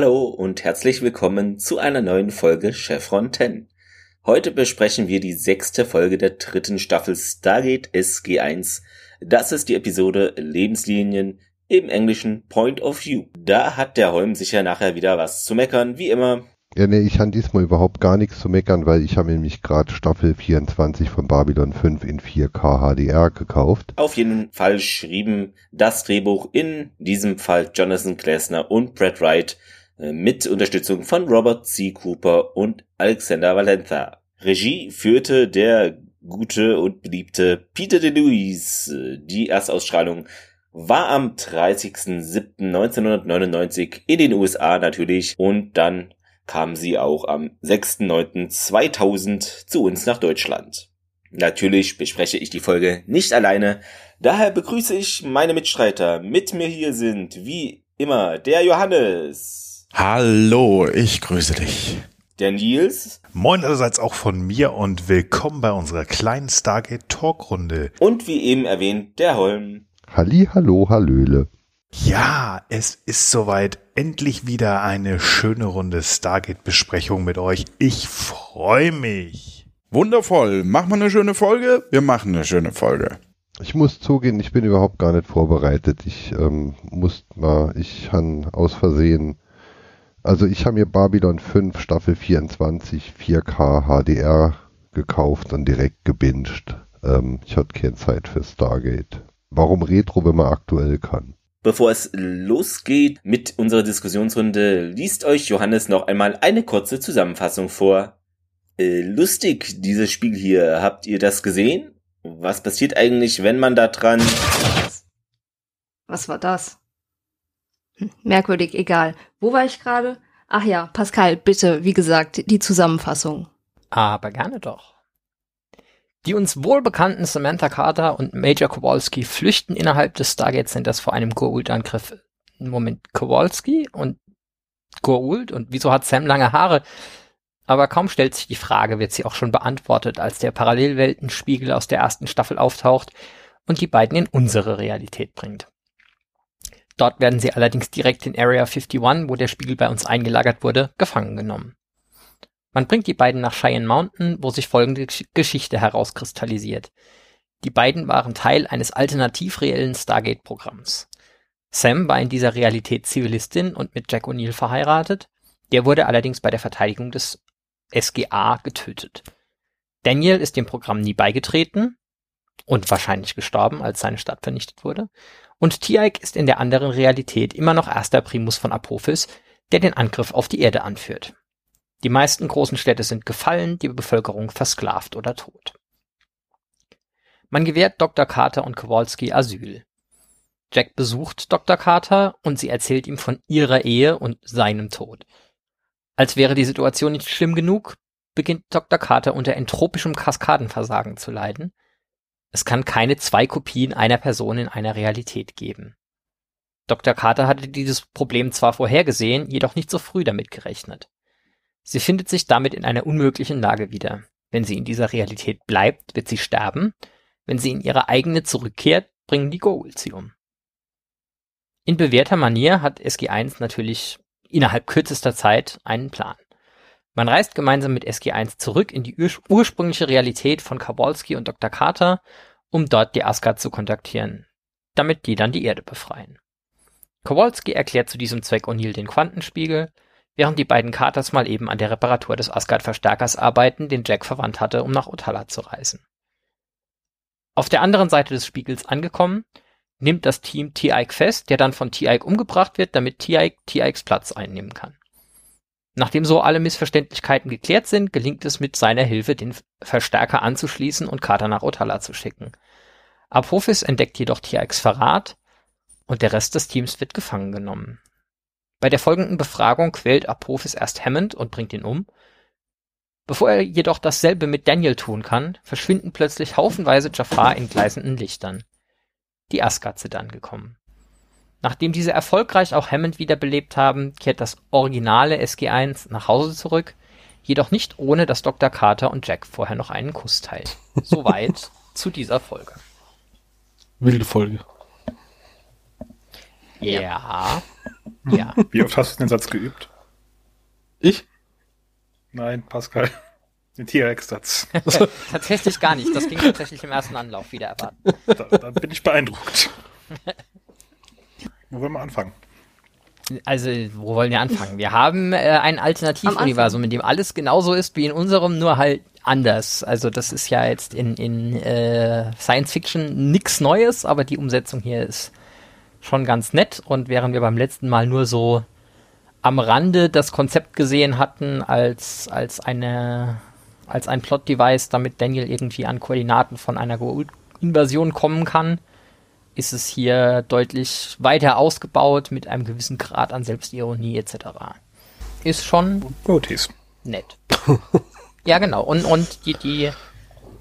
Hallo und herzlich willkommen zu einer neuen Folge Chevron 10. Heute besprechen wir die sechste Folge der dritten Staffel Stargate SG1. Das ist die Episode Lebenslinien im englischen Point of View. Da hat der Holm sicher nachher wieder was zu meckern, wie immer. Ja, nee, ich habe diesmal überhaupt gar nichts zu meckern, weil ich habe nämlich gerade Staffel 24 von Babylon 5 in 4K HDR gekauft. Auf jeden Fall schrieben das Drehbuch in diesem Fall Jonathan Klesner und Brad Wright mit Unterstützung von Robert C. Cooper und Alexander Valenza. Regie führte der gute und beliebte Peter DeLuise. Die Erstausstrahlung war am 30.07.1999 in den USA natürlich und dann kam sie auch am 6.9.2000 zu uns nach Deutschland. Natürlich bespreche ich die Folge nicht alleine, daher begrüße ich meine Mitstreiter. Mit mir hier sind wie immer der Johannes. Hallo, ich grüße dich. Der Nils. Moin allerseits auch von mir und willkommen bei unserer kleinen Stargate Talkrunde. Und wie eben erwähnt, der Holm. Halli, hallo, hallöle. Ja, es ist soweit. Endlich wieder eine schöne Runde Stargate-Besprechung mit euch. Ich freue mich. Wundervoll. Machen wir eine schöne Folge? Wir machen eine schöne Folge. Ich muss zugeben, ich bin überhaupt gar nicht vorbereitet. Ich ähm, muss mal, ich han aus Versehen, also ich habe mir Babylon 5 Staffel 24 4K HDR gekauft und direkt gebinged. Ähm, ich hatte keine Zeit für Stargate. Warum Retro, wenn man aktuell kann? Bevor es losgeht mit unserer Diskussionsrunde, liest euch Johannes noch einmal eine kurze Zusammenfassung vor. Äh, lustig, dieses Spiel hier. Habt ihr das gesehen? Was passiert eigentlich, wenn man da dran... Was war das? Merkwürdig, egal. Wo war ich gerade? Ach ja, Pascal, bitte, wie gesagt, die Zusammenfassung. Aber gerne doch. Die uns wohlbekannten Samantha Carter und Major Kowalski flüchten innerhalb des Stargate Centers vor einem Goa'uld-Angriff. Moment, Kowalski und Goa'uld? Und wieso hat Sam lange Haare? Aber kaum stellt sich die Frage, wird sie auch schon beantwortet, als der Parallelweltenspiegel aus der ersten Staffel auftaucht und die beiden in unsere Realität bringt. Dort werden sie allerdings direkt in Area 51, wo der Spiegel bei uns eingelagert wurde, gefangen genommen. Man bringt die beiden nach Cheyenne Mountain, wo sich folgende Geschichte herauskristallisiert. Die beiden waren Teil eines alternativ reellen Stargate-Programms. Sam war in dieser Realität Zivilistin und mit Jack O'Neill verheiratet. Der wurde allerdings bei der Verteidigung des SGA getötet. Daniel ist dem Programm nie beigetreten und wahrscheinlich gestorben, als seine Stadt vernichtet wurde. Und Tiaik ist in der anderen Realität immer noch erster Primus von Apophis, der den Angriff auf die Erde anführt. Die meisten großen Städte sind gefallen, die Bevölkerung versklavt oder tot. Man gewährt Dr. Carter und Kowalski Asyl. Jack besucht Dr. Carter und sie erzählt ihm von ihrer Ehe und seinem Tod. Als wäre die Situation nicht schlimm genug, beginnt Dr. Carter unter entropischem Kaskadenversagen zu leiden. Es kann keine zwei Kopien einer Person in einer Realität geben. Dr. Carter hatte dieses Problem zwar vorhergesehen, jedoch nicht so früh damit gerechnet. Sie findet sich damit in einer unmöglichen Lage wieder. Wenn sie in dieser Realität bleibt, wird sie sterben. Wenn sie in ihre eigene zurückkehrt, bringen die Goa'uld sie um. In bewährter Manier hat SG1 natürlich innerhalb kürzester Zeit einen Plan. Man reist gemeinsam mit SG1 zurück in die ursprüngliche Realität von Kowalski und Dr. Carter, um dort die Asgard zu kontaktieren, damit die dann die Erde befreien. Kowalski erklärt zu diesem Zweck O'Neill den Quantenspiegel, während die beiden Carters mal eben an der Reparatur des Asgard-Verstärkers arbeiten, den Jack verwandt hatte, um nach Otala zu reisen. Auf der anderen Seite des Spiegels angekommen, nimmt das Team T-Ike fest, der dann von T-Ike umgebracht wird, damit T-Ike T-Ikes Platz einnehmen kann. Nachdem so alle Missverständlichkeiten geklärt sind, gelingt es mit seiner Hilfe, den Verstärker anzuschließen und Carter nach Otala zu schicken. Apophis entdeckt jedoch T-Ikes Verrat und der Rest des Teams wird gefangen genommen. Bei der folgenden Befragung quält Apophis erst Hammond und bringt ihn um. Bevor er jedoch dasselbe mit Daniel tun kann, verschwinden plötzlich haufenweise Jafar in gleißenden Lichtern. Die Asgard sind angekommen. Nachdem diese erfolgreich auch Hammond wiederbelebt haben, kehrt das originale SG-1 nach Hause zurück, jedoch nicht ohne, dass Dr. Carter und Jack vorher noch einen Kuss teilen. Soweit zu dieser Folge. Wilde Folge. Ja. Ja. Wie oft hast du den Satz geübt? Ich? Nein, Pascal. Den T-Rex-Satz. tatsächlich gar nicht. Das ging tatsächlich im ersten Anlauf wieder erwarten. Da, da bin ich beeindruckt. Wo wollen wir anfangen? Also, wo wollen wir anfangen? Wir haben äh, ein Alternativuniversum, in dem alles genauso ist wie in unserem, nur halt anders. Also, das ist ja jetzt in, in äh, Science Fiction nichts Neues, aber die Umsetzung hier ist schon ganz nett. Und während wir beim letzten Mal nur so am Rande das Konzept gesehen hatten als, als eine als ein Plot-Device, damit Daniel irgendwie an Koordinaten von einer Invasion kommen kann, ist es hier deutlich weiter ausgebaut mit einem gewissen Grad an Selbstironie etc. Ist schon Goatees. nett. ja, genau. Und, und die, die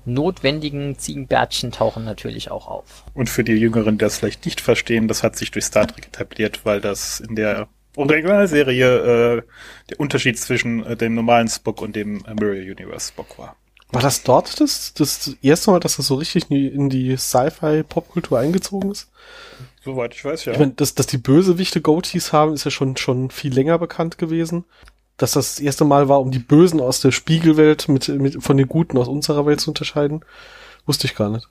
notwendigen Ziegenbärtchen tauchen natürlich auch auf. Und für die Jüngeren, die das vielleicht nicht verstehen, das hat sich durch Star Trek etabliert, weil das in der Originalserie äh, der Unterschied zwischen äh, dem normalen Spock und dem äh, Mirror Universe Spock war. War das dort das, das erste Mal, dass das so richtig in die, Sci-Fi-Popkultur eingezogen ist? Soweit ich weiß, ja. Ich meine, dass, dass die Bösewichte Goatees haben, ist ja schon, schon viel länger bekannt gewesen. Dass das das erste Mal war, um die Bösen aus der Spiegelwelt mit, mit, von den Guten aus unserer Welt zu unterscheiden, wusste ich gar nicht.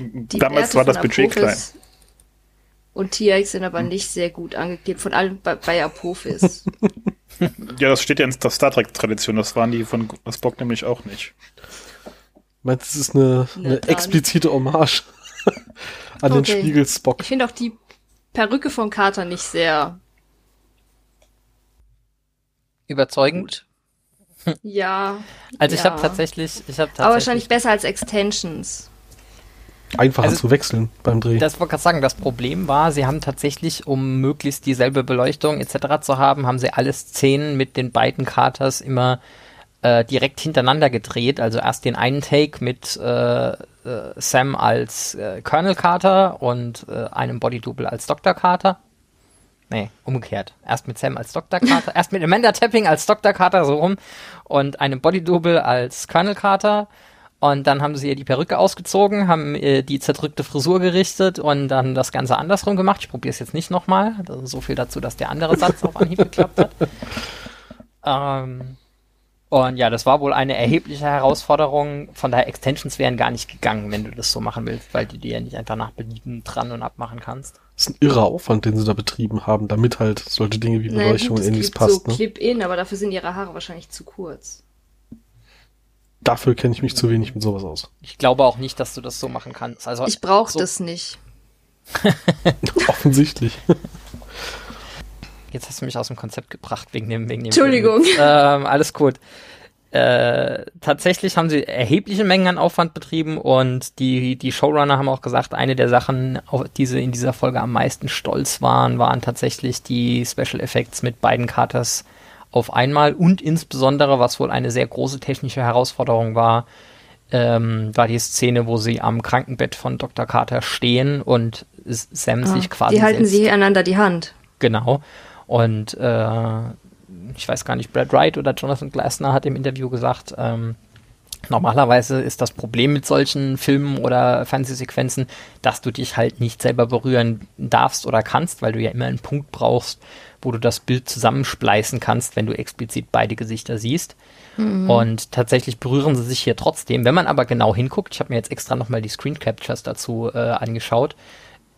Die Damals Werte war das Budget klein. Und TX sind aber nicht sehr gut angegeben, von allem bei, bei Apophis. Ja, das steht ja in der Star Trek-Tradition. Das waren die von Spock nämlich auch nicht. Meinst du, es ist eine, Na eine explizite Hommage an den Okay. Spiegel Spock? Ich finde auch die Perücke von Carter nicht sehr Überzeugend. Ja. Also ich ja. habe tatsächlich, ich habe tatsächlich. Aber wahrscheinlich besser als Extensions. Einfacher Also- zu wechseln beim Dreh. Das wollte gerade sagen, das Problem war, sie haben tatsächlich, um möglichst dieselbe Beleuchtung etc. zu haben, haben sie alle Szenen mit den beiden Carters immer äh, direkt hintereinander gedreht. Also erst den einen Take mit äh, äh, Sam als äh, Colonel Carter und äh, einem Bodydouble als Dr. Carter. Nee, umgekehrt. Erst mit Sam als Dr. Carter, erst mit Amanda Tapping als Dr. Carter, so rum, und einem Bodydouble als Colonel Carter. Und dann haben sie ihr die Perücke ausgezogen, haben ihr die zerdrückte Frisur gerichtet und dann das Ganze andersrum gemacht. Ich probiere es jetzt nicht nochmal. So viel dazu, dass der andere Satz auf Anhieb geklappt hat. Ähm, und ja, das war wohl eine erhebliche Herausforderung. Von daher, Extensions wären gar nicht gegangen, wenn du das so machen willst, weil du die ja nicht einfach nach Belieben dran und abmachen kannst. Das ist ein irrer Aufwand, den sie da betrieben haben, damit halt solche Dinge wie Naja, Beleuchtung gut, und es ähnliches gibt passt. so Ne? Clip-In, aber dafür sind ihre Haare wahrscheinlich zu kurz. Dafür kenne ich mich zu wenig mit sowas aus. Ich glaube auch nicht, dass du das so machen kannst. Also Ich brauche so- das nicht. Offensichtlich. Jetzt hast du mich aus dem Konzept gebracht wegen dem, wegen dem. Entschuldigung. Ähm, alles gut. Äh, tatsächlich haben sie erhebliche Mengen an Aufwand betrieben und die, die Showrunner haben auch gesagt, eine der Sachen, auf die sie in dieser Folge am meisten stolz waren, waren tatsächlich die Special Effects mit beiden Carters auf einmal und insbesondere, was wohl eine sehr große technische Herausforderung war, ähm, war die Szene, wo sie am Krankenbett von Dr. Carter stehen und Sam sich quasi Ah, die halten sie einander die Hand. Genau. Und äh, ich weiß gar nicht, Brad Wright oder Jonathan Glasner hat im Interview gesagt, ähm, normalerweise ist das Problem mit solchen Filmen oder Fernsehsequenzen, dass du dich halt nicht selber berühren darfst oder kannst, weil du ja immer einen Punkt brauchst, wo du das Bild zusammenspleißen kannst, wenn du explizit beide Gesichter siehst. Und tatsächlich berühren sie sich hier trotzdem. Wenn man aber genau hinguckt, ich habe mir jetzt extra nochmal die Screen Captures dazu äh, angeschaut,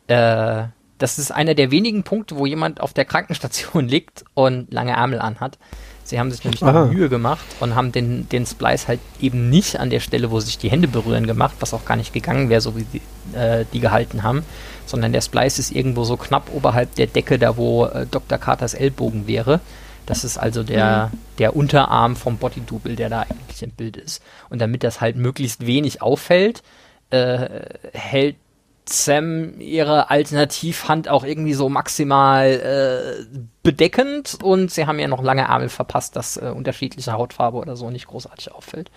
äh, das ist einer der wenigen Punkte, wo jemand auf der Krankenstation liegt und lange Ärmel anhat. Sie haben sich nämlich eine Mühe gemacht und haben den, den Splice halt eben nicht an der Stelle, wo sich die Hände berühren, gemacht, was auch gar nicht gegangen wäre, so wie die, äh, die gehalten haben, sondern der Splice ist irgendwo so knapp oberhalb der Decke, da wo äh, Dr. Carters Ellbogen wäre. Das ist also der, der Unterarm vom Bodydouble, der da eigentlich im Bild ist. Und damit das halt möglichst wenig auffällt, äh, hält Sam ihre Alternativhand auch irgendwie so maximal äh, bedeckend und sie haben ja noch lange Ärmel verpasst, dass äh, unterschiedliche Hautfarbe oder so nicht großartig auffällt.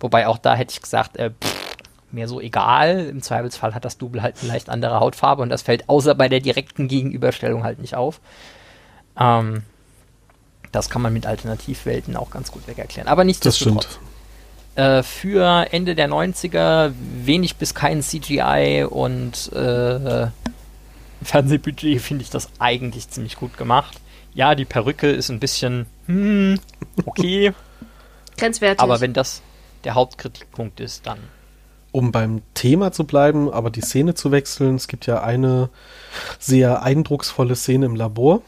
Wobei auch da hätte ich gesagt, äh, pff, mir so egal. Im Zweifelsfall hat das Double halt eine leicht andere Hautfarbe und das fällt außer bei der direkten Gegenüberstellung halt nicht auf. Ähm, das kann man mit Alternativwelten auch ganz gut weg erklären. Aber Das nichtsdestotrotz. Äh, für Ende der 90er wenig bis kein CGI und äh, Fernsehbudget finde ich das eigentlich ziemlich gut gemacht. Ja, die Perücke ist ein bisschen, hm, okay. Grenzwertig. aber wenn das der Hauptkritikpunkt ist, dann um beim Thema zu bleiben, aber die Szene zu wechseln, es gibt ja eine sehr eindrucksvolle Szene im Labor,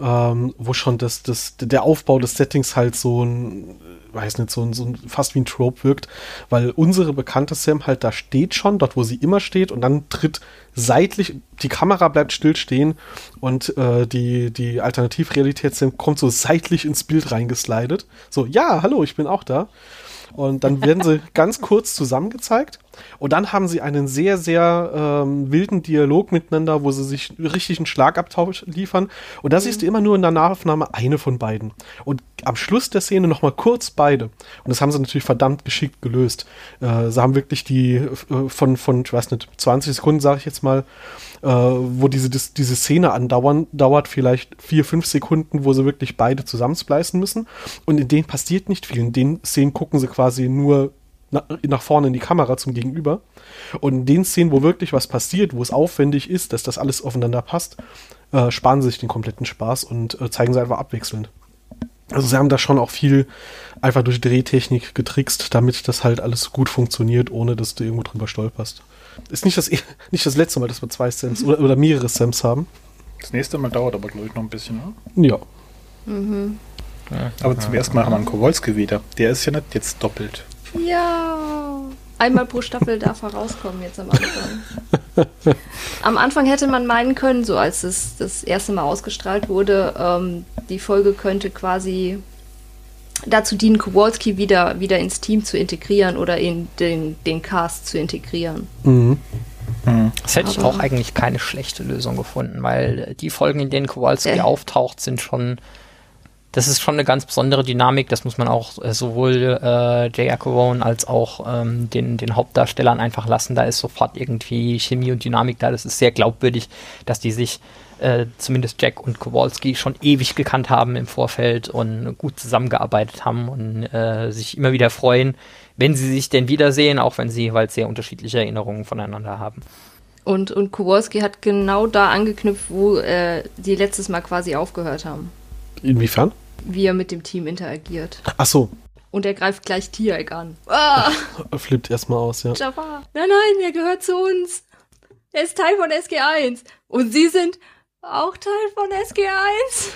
ähm, wo schon das, das, der Aufbau des Settings halt so ein, weiß nicht, so ein, so ein fast wie ein Trope wirkt, weil unsere bekannte Sam halt da steht schon, dort wo sie immer steht und dann tritt seitlich, die Kamera bleibt stillstehen und äh, die, die Alternativrealität Sam kommt so seitlich ins Bild reingeslidet. So, ja, hallo, ich bin auch da. Und dann werden sie ganz kurz zusammengezeigt. Und dann haben sie einen sehr, sehr ähm, wilden Dialog miteinander, wo sie sich richtig einen Schlagabtausch liefern. Und da siehst du immer nur in der Nahaufnahme eine von beiden. Und am Schluss der Szene nochmal kurz beide. Und das haben sie natürlich verdammt geschickt gelöst. Äh, sie haben wirklich die äh, von, von, ich weiß nicht, 20 Sekunden, sage ich jetzt mal, äh, wo diese, dis, diese Szene andauern, dauert vielleicht vier, fünf Sekunden, wo sie wirklich beide zusammenspleißen müssen. Und in denen passiert nicht viel. In den Szenen gucken sie quasi nur nach, nach vorne in die Kamera zum Gegenüber. Und in den Szenen, wo wirklich was passiert, wo es aufwendig ist, dass das alles aufeinander passt, äh, sparen sie sich den kompletten Spaß und äh, zeigen sie einfach abwechselnd. Also sie haben da schon auch viel einfach durch Drehtechnik getrickst, damit das halt alles gut funktioniert, ohne dass du irgendwo drüber stolperst. Ist nicht das, nicht das letzte Mal, dass wir zwei Sams oder, oder mehrere Sams haben. Das nächste Mal dauert aber, glaube ich, noch ein bisschen, ne? Ja. Mhm. Aber zum ersten Mal haben wir einen Kowalski wieder. Der ist ja nicht jetzt doppelt. Ja. Einmal pro Staffel darf er rauskommen jetzt am Anfang. am Anfang hätte man meinen können, so als es das erste Mal ausgestrahlt wurde, ähm, die Folge könnte quasi dazu dienen, Kowalski wieder, wieder ins Team zu integrieren oder in den, den Cast zu integrieren. Mhm. Das hätte ich auch eigentlich keine schlechte Lösung gefunden, weil die Folgen, in denen Kowalski Äh. auftaucht, sind schon. Das ist schon eine ganz besondere Dynamik. Das muss man auch äh, sowohl äh, Jay Ackerone als auch ähm, den, den Hauptdarstellern einfach lassen. Da ist sofort irgendwie Chemie und Dynamik da. Das ist sehr glaubwürdig, dass die sich äh, zumindest Jack und Kowalski schon ewig gekannt haben im Vorfeld und gut zusammengearbeitet haben und äh, sich immer wieder freuen, wenn sie sich denn wiedersehen, auch wenn sie jeweils sehr unterschiedliche Erinnerungen voneinander haben. Und, und Kowalski hat genau da angeknüpft, wo äh, die letztes Mal quasi aufgehört haben. Inwiefern? Wie er mit dem Team interagiert. Ach so, Und er greift gleich Tiag an. Ah, flippt erstmal aus, ja. Jafar. Nein, nein, er gehört zu uns. Er ist Teil von SG1. Und Sie sind auch Teil von SG1.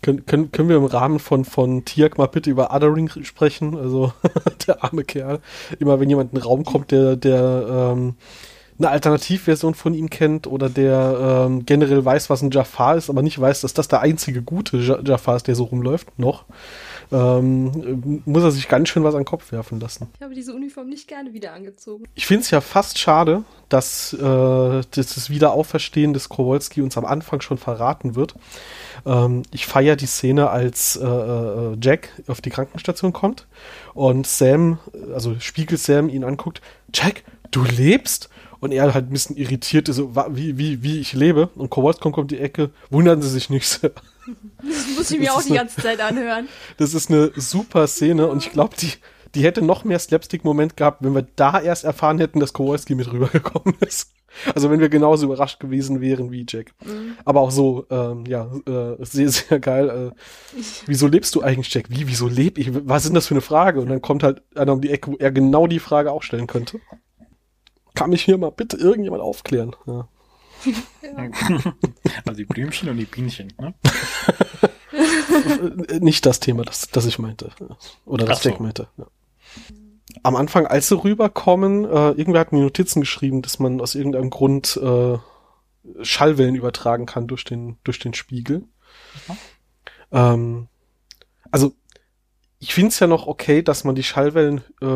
Können, können, können wir im Rahmen von, von Tiak mal bitte über Othering sprechen? Also, der arme Kerl. Immer wenn jemand in den Raum kommt, der, der ähm, eine Alternativversion von ihm kennt oder der ähm, generell weiß, was ein Jafar ist, aber nicht weiß, dass das der einzige gute Ja- Jafar ist, der so rumläuft, noch, ähm, muss er sich ganz schön was an den Kopf werfen lassen. Ich habe diese Uniform nicht gerne wieder angezogen. Ich finde es ja fast schade, dass, äh, dass das Wiederauferstehen des Kowalski uns am Anfang schon verraten wird. Ähm, ich feiere die Szene, als äh, äh, Jack auf die Krankenstation kommt und Sam, also Spiegel Sam ihn anguckt. Jack, du lebst? Und er halt ein bisschen irritiert ist, so, wie, wie, wie ich lebe. Und Kowalski kommt um die Ecke, wundern sie sich nicht. Das muss ich mir Das auch die eine- ganze Zeit anhören. Das ist eine super Szene und ich glaube, die, die hätte noch mehr Slapstick-Moment gehabt, wenn wir da erst erfahren hätten, dass Kowalski mit rübergekommen ist. Also wenn wir genauso überrascht gewesen wären wie Jack. Aber auch so, ähm, ja, äh, sehr, sehr geil. Äh, wieso lebst du eigentlich, Jack? Wie, wieso leb ich? Was ist denn das für eine Frage? Und dann kommt halt einer um die Ecke, wo er genau die Frage auch stellen könnte. Kann mich hier mal bitte irgendjemand aufklären? Ja. Also die Blümchen und die Bienchen, ne? Äh, Nicht das Thema, das, das ich meinte. Oder das so. Jack meinte. Ja. Am Anfang, als sie rüberkommen, äh, irgendwer hat mir Notizen geschrieben, dass man aus irgendeinem Grund äh, Schallwellen übertragen kann durch den, durch den Spiegel. Ähm, also ich finde es ja noch okay, dass man die Schallwellen, äh,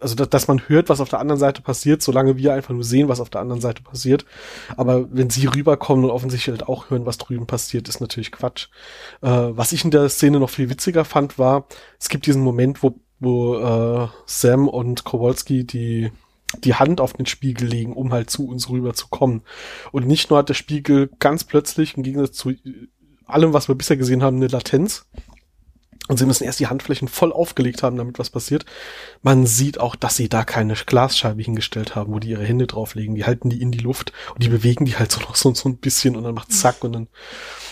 also dass, dass man hört, was auf der anderen Seite passiert, solange wir einfach nur sehen, was auf der anderen Seite passiert. Aber wenn sie rüberkommen und offensichtlich halt auch hören, was drüben passiert, ist natürlich Quatsch. Äh, was ich in der Szene noch viel witziger fand, war, es gibt diesen Moment, wo, wo äh, Sam und Kowalski die die Hand auf den Spiegel legen, um halt zu uns rüber zu kommen. Und nicht nur hat der Spiegel ganz plötzlich, im Gegensatz zu allem, was wir bisher gesehen haben, eine Latenz, Und sie müssen erst die Handflächen voll aufgelegt haben, damit was passiert. Man sieht auch, dass sie da keine Glasscheibe hingestellt haben, wo die ihre Hände drauflegen. Die halten die in die Luft und die bewegen die halt so noch so, so ein bisschen und dann macht zack und dann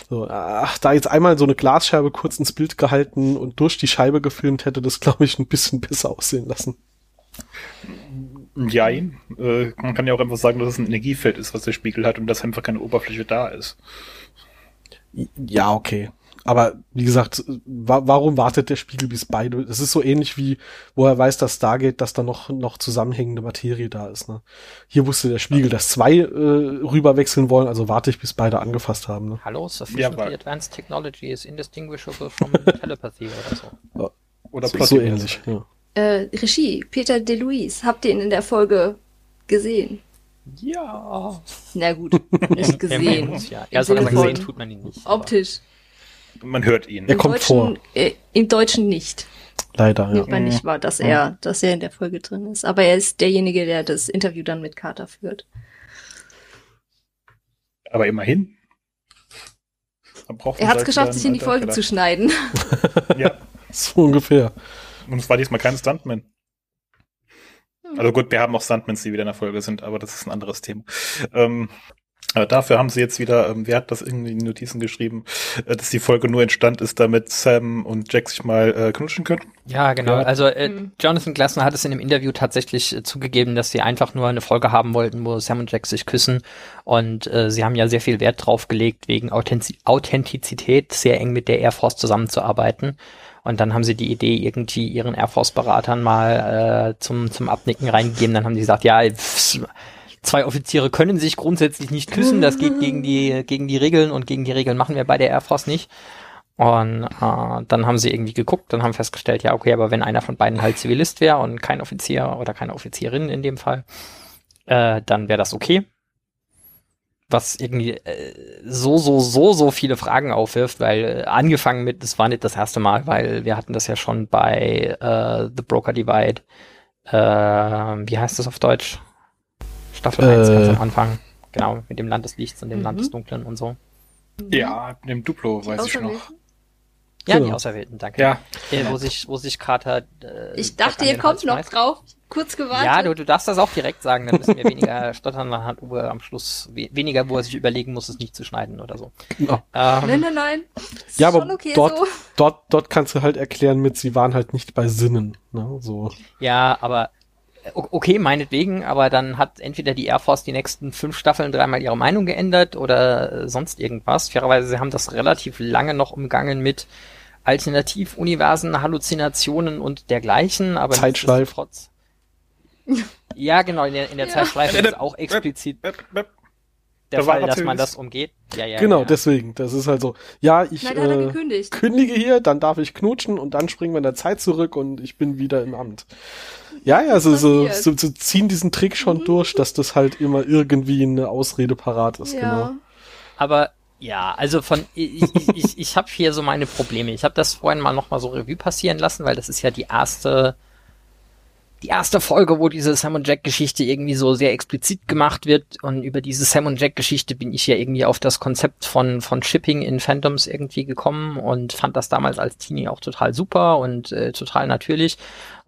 so, ach, da jetzt einmal so eine Glasscheibe kurz ins Bild gehalten und durch die Scheibe gefilmt hätte das, glaube ich, ein bisschen besser aussehen lassen. Jein. Äh, man kann ja auch einfach sagen, dass es ein Energiefeld ist, was der Spiegel hat und dass einfach keine Oberfläche da ist. Ja, okay. Aber wie gesagt, wa warum wartet der Spiegel bis beide? Es ist so ähnlich wie, wo er weiß, dass Stargate, dass da noch, noch zusammenhängende Materie da ist. Ne? Hier wusste der Spiegel, dass zwei äh, rüberwechseln wollen, also warte ich, bis beide angefasst haben. Ne? Hallo, sufficiently Ja, advanced technology is indistinguishable from telepathy oder so. Oder So, so ähnlich. Ja. Äh, Regie, Peter DeLuise, habt ihr ihn in der Folge gesehen? Ja. Na gut, nicht gesehen. Ja, ja sogar Sinne gesehen tut man ihn nicht. aber- Optisch. Man hört ihn. Er Im kommt vor. Deutschen, äh, Im Deutschen nicht. Leider, ja. Nimmt man nicht wahr, dass er, dass er in der Folge drin ist. Aber er ist derjenige, der das Interview dann mit Carter führt. Aber immerhin. Er hat es geschafft, sich in die Folge alter zu schneiden. Ja. So ungefähr. Und es war diesmal kein Stuntman. Also gut, wir haben auch Stuntmans, die wieder in der Folge sind, aber das ist ein anderes Thema. Ähm, aber dafür haben sie jetzt wieder, ähm, wer hat das irgendwie in die Notizen geschrieben, äh, dass die Folge nur entstand ist, damit Sam und Jack sich mal äh, knutschen können. Ja, genau. Ja. Also äh, Mhm. Jonathan Glassner hat es in dem Interview tatsächlich äh, zugegeben, dass sie einfach nur eine Folge haben wollten, wo Sam und Jack sich küssen. Und äh, sie haben ja sehr viel Wert drauf gelegt, wegen Authentiz Authentizität sehr eng mit der Air Force zusammenzuarbeiten. Und dann haben sie die Idee irgendwie ihren Air Force-Beratern mal äh, zum, zum Abnicken reingegeben. Dann haben die gesagt, ja, pff, zwei Offiziere können sich grundsätzlich nicht küssen. Das geht gegen die, gegen die Regeln und gegen die Regeln machen wir bei der Air Force nicht. Und äh, dann haben sie irgendwie geguckt und haben festgestellt, ja, okay, aber wenn einer von beiden halt Zivilist wäre und kein Offizier oder keine Offizierin in dem Fall, äh, dann wäre das okay. Was irgendwie äh, so, so, so, so viele Fragen aufwirft, weil äh, angefangen mit, das war nicht das erste Mal, weil wir hatten das ja schon bei äh, The Broker Divide. Äh, wie heißt das auf Deutsch? Staffel 1 ganz Äh. am Anfang. Genau, mit dem Land des Lichts und dem Mhm. Land des Dunklen und so. Ja, dem Duplo, weiß ich noch. Ja, die Genau. Auserwählten, danke. Ja, Äh, wo sich, wo sich Carter. Äh, Ich dachte, ihr kommt noch drauf. Kurz gewartet. Ja, du, du darfst das auch direkt sagen, dann müssen wir weniger stottern, dann hat Uwe am Schluss we weniger, wo er sich überlegen muss, es nicht zu schneiden oder so. Ja. Nein, Ähm, nein, nein. Ist Ja, aber okay dort, so. dort, dort kannst du halt erklären mit, sie waren halt nicht bei Sinnen. Ne? So. ja, aber äh, okay, meinetwegen, aber dann hat entweder die Air Force die nächsten fünf Staffeln dreimal ihre Meinung geändert oder äh, sonst irgendwas. Fairerweise, sie haben das relativ lange noch umgangen mit Alternativuniversen, Halluzinationen und dergleichen, aber Zeitschleife. Ja, genau, in der, in der Ja. Zeitschleife ist auch explizit. Der Da Fall, dass man das umgeht. Ja, ja, genau, ja. deswegen. Das ist halt so. Ja, ich Nein, äh, gekündigt. kündige hier, dann darf ich knutschen und dann springen wir in der Zeit zurück und ich bin wieder im Amt. Ja, ja, so, so, so, so ziehen diesen Trick schon durch, dass das halt immer irgendwie eine Ausrede parat ist, Ja. genau. Aber ja, also von ich, ich, ich, ich habe hier so meine Probleme. Ich habe das vorhin mal noch mal so Revue passieren lassen, weil das ist ja die erste die erste Folge, wo diese Sam und Jack Geschichte irgendwie so sehr explizit gemacht wird und über diese Sam und Jack Geschichte bin ich ja irgendwie auf das Konzept von von Shipping in Fandoms irgendwie gekommen und fand das damals als Teenie auch total super und äh, total natürlich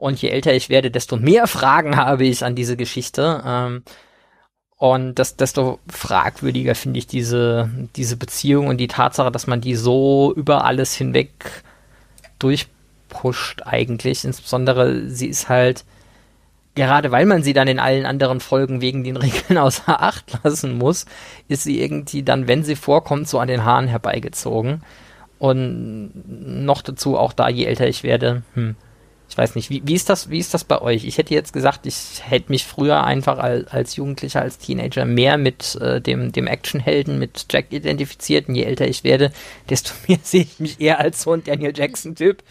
und je älter ich werde, desto mehr Fragen habe ich an diese Geschichte. Ähm, und das, desto fragwürdiger finde ich diese, diese Beziehung und die Tatsache, dass man die so über alles hinweg durchpusht eigentlich. Insbesondere sie ist halt, gerade weil man sie dann in allen anderen Folgen wegen den Regeln außer Acht lassen muss, ist sie irgendwie dann, wenn sie vorkommt, so an den Haaren herbeigezogen. Und noch dazu auch da, je älter ich werde, hm, ich weiß nicht, wie, wie ist das, wie ist das bei euch? Ich hätte jetzt gesagt, ich hätte mich früher einfach als, als Jugendlicher, als Teenager mehr mit äh, dem, dem Actionhelden, mit Jack identifiziert. Und je älter ich werde, desto mehr sehe ich mich eher als so ein Daniel Jackson-Typ.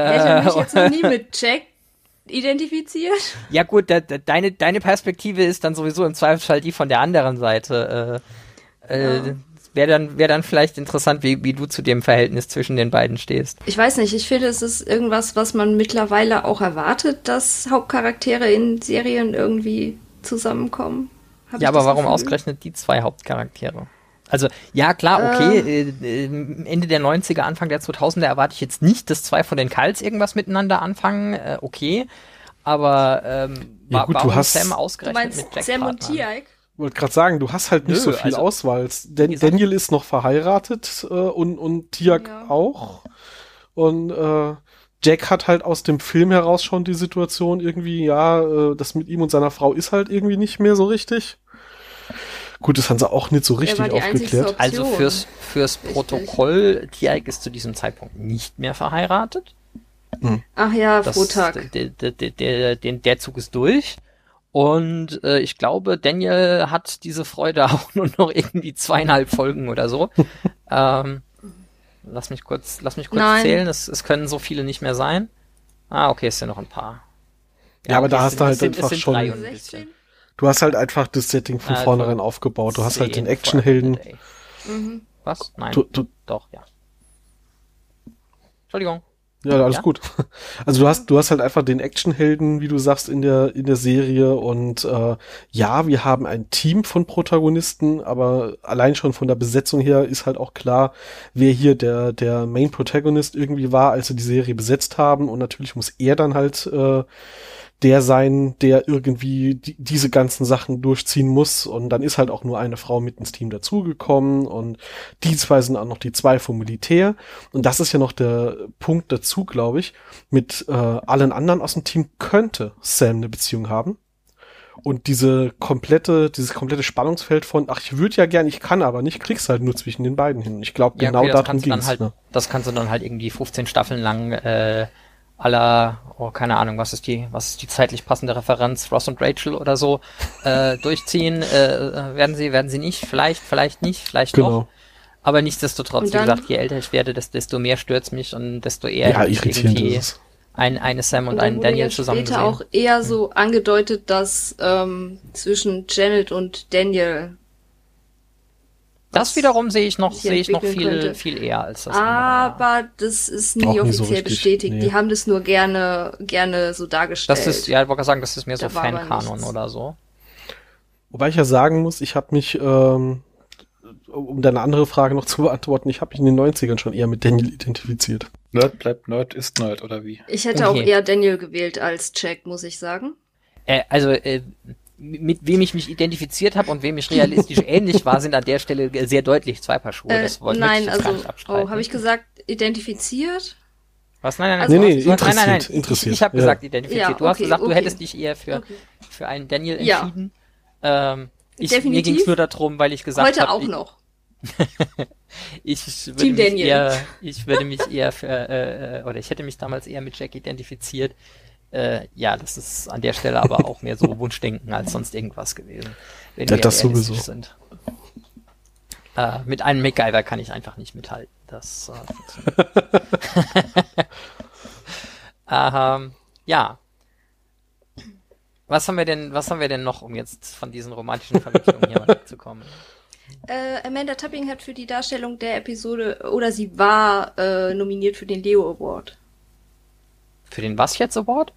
Ich hätte mich Äh, jetzt noch nie mit Jack identifiziert. ja gut, da, da, deine, deine Perspektive ist dann sowieso im Zweifelsfall die von der anderen Seite. Äh, äh, Ja. Wäre dann, wär dann vielleicht interessant, wie, wie du zu dem Verhältnis zwischen den beiden stehst. Ich weiß nicht, ich finde, es ist irgendwas, was man mittlerweile auch erwartet, dass Hauptcharaktere in Serien irgendwie zusammenkommen. Hab ja, aber warum Gefühl. ausgerechnet die zwei Hauptcharaktere? Also, ja, klar, okay, äh. äh, Ende der 90er, Anfang der 2000er erwarte ich jetzt nicht, dass zwei von den Kals irgendwas miteinander anfangen, äh, okay. Aber, ähm, Ja, gut, du warum hast- Sam Du ausgerechnet meinst mit Jack Sam und? Tiaik? wollte gerade sagen, du hast halt nicht Nö, so viel also, Auswahl. Dan gesagt- Daniel ist noch verheiratet äh, und, und Tiak Ja. auch. Und äh, Jack hat halt aus dem Film heraus schon die Situation irgendwie, ja, äh, das mit ihm und seiner Frau ist halt irgendwie nicht mehr so richtig. Gut, das haben sie auch nicht so richtig aufgeklärt. Also fürs, fürs Richtig. Protokoll, Tiaik ist zu diesem Zeitpunkt nicht mehr verheiratet. Ach ja, Das, Frohtag. der, der, der, der, Zug ist durch. Und äh, ich glaube, Daniel hat diese Freude auch nur noch irgendwie zweieinhalb Folgen oder so. ähm, lass mich kurz, lass mich kurz Nein. zählen. Es, es können so viele nicht mehr sein. Ah, okay, es sind noch ein paar. Ja, aber da es hast du halt sind, einfach es sind schon- ein 16? bisschen. Du hast halt einfach das Setting von Also, vornherein aufgebaut. Du hast halt den Actionhelden. Mhm. Was? Nein. Du, du, Doch, ja. Entschuldigung. Ja, alles Ja? gut. Also du hast, du hast halt einfach den Actionhelden, wie du sagst, in der, in der Serie und äh, ja, wir haben ein Team von Protagonisten, aber allein schon von der Besetzung her ist halt auch klar, wer hier der, der Main Protagonist irgendwie war, als sie die Serie besetzt haben und natürlich muss er dann halt äh, der sein, der irgendwie die, diese ganzen Sachen durchziehen muss. Und dann ist halt auch nur eine Frau mit ins Team dazugekommen. Und die zwei sind auch noch die zwei vom Militär. Und das ist ja noch der Punkt dazu, glaube ich. Mit äh, allen anderen aus dem Team könnte Sam eine Beziehung haben. Und diese komplette, dieses komplette Spannungsfeld von, ach, ich würde ja gern, ich kann aber nicht, kriegst halt nur zwischen den beiden hin. Ich glaube, Ja, genau okay, das darum kannst du dann ging's. halt, ne? das kannst du dann halt irgendwie 15 Staffeln lang äh, aller, oh, keine Ahnung, was ist die, was ist die zeitlich passende Referenz, Ross und Rachel oder so, äh, durchziehen. Äh, werden sie, werden sie nicht, vielleicht, vielleicht nicht, vielleicht Genau. doch. Aber nichtsdestotrotz, wie gesagt, je älter ich werde, desto, desto mehr stört's mich und desto eher Ja, ich irgendwie ist es. ein, eine Sam und, Und einen Daniel ja zusammen später auch eher so angedeutet, dass ähm, zwischen Janet und Daniel Das wiederum sehe ich noch, sehe ich noch viel, könnte. viel eher als das andere. ja. Aber das ist nie Auch nie so offiziell richtig, bestätigt. nee. Die haben das nur gerne, gerne so dargestellt. Das ist, ja, ich wollte gerade sagen, das ist mehr so Da aber Fankanon oder so. Wobei ich ja sagen muss, ich habe mich, ähm, um deine andere Frage noch zu beantworten, ich habe mich in den 90ern schon eher mit Daniel identifiziert. Nerd bleibt Nerd ist Nerd, oder wie? ich hätte Okay. auch eher Daniel gewählt als Jack, muss ich sagen. Äh, also, äh, mit wem ich mich identifiziert habe und wem ich realistisch ähnlich war, sind an der Stelle sehr deutlich zwei Paar Schuhe. Äh, das wollte nein, ich jetzt gar also, nicht abstreiten. oh, habe ich gesagt, identifiziert? Was? Nein, nein, nein. Also- du Nee, hast nee, gesagt- nein, nein, nein. interessiert, interessiert, Ich, ich habe ja. gesagt identifiziert. Ja, du hast okay, gesagt, du okay. hättest dich eher für, Okay. für einen Daniel Ja. entschieden. Ähm, ich, mir Definitiv. ging es nur darum, weil ich gesagt Heute habe, auch ich, noch. ich würde Team mich Daniel. eher, ich würde mich eher für, äh, äh, oder ich hätte mich damals eher mit Jack identifiziert. Äh, ja, das ist an der Stelle aber auch mehr so Wunschdenken als sonst irgendwas gewesen. Wenn Ja, wir das sowieso. Sind. Äh, mit einem MacGyver kann ich einfach nicht mithalten. Das äh, funktioniert. ähm, ja. Was haben wir denn, was haben wir denn noch, um jetzt von diesen romantischen Verwicklungen hier mal wegzukommen? Äh, Amanda Tapping hat für die Darstellung der Episode, oder sie war äh, nominiert für den Leo Award. Für den was jetzt Award?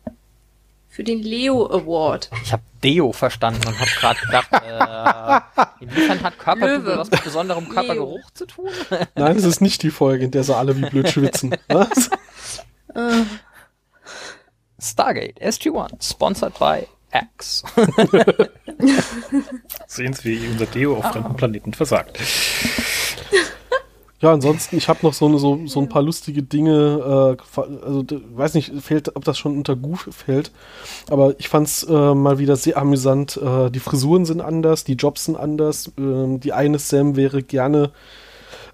Für den Leo Award. Ich habe Deo verstanden und habe gerade gedacht, äh, inwiefern hat Körperdubel Löwe. was mit besonderem Körpergeruch zu tun? Nein, es ist nicht die Folge, in der sie alle wie blöd schwitzen. Was? Äh, Stargate SG-1, sponsored by X. Sehen Sie, wie unser Deo auf fremden Planeten versagt. Ja, ansonsten, ich habe noch so, so, so ein paar lustige Dinge, äh, also weiß nicht, fällt, ob das schon unter Goof fällt, aber ich fand's äh, mal wieder sehr amüsant. Äh, die Frisuren sind anders, die Jobs sind anders. Ähm, die eine Sam wäre gerne,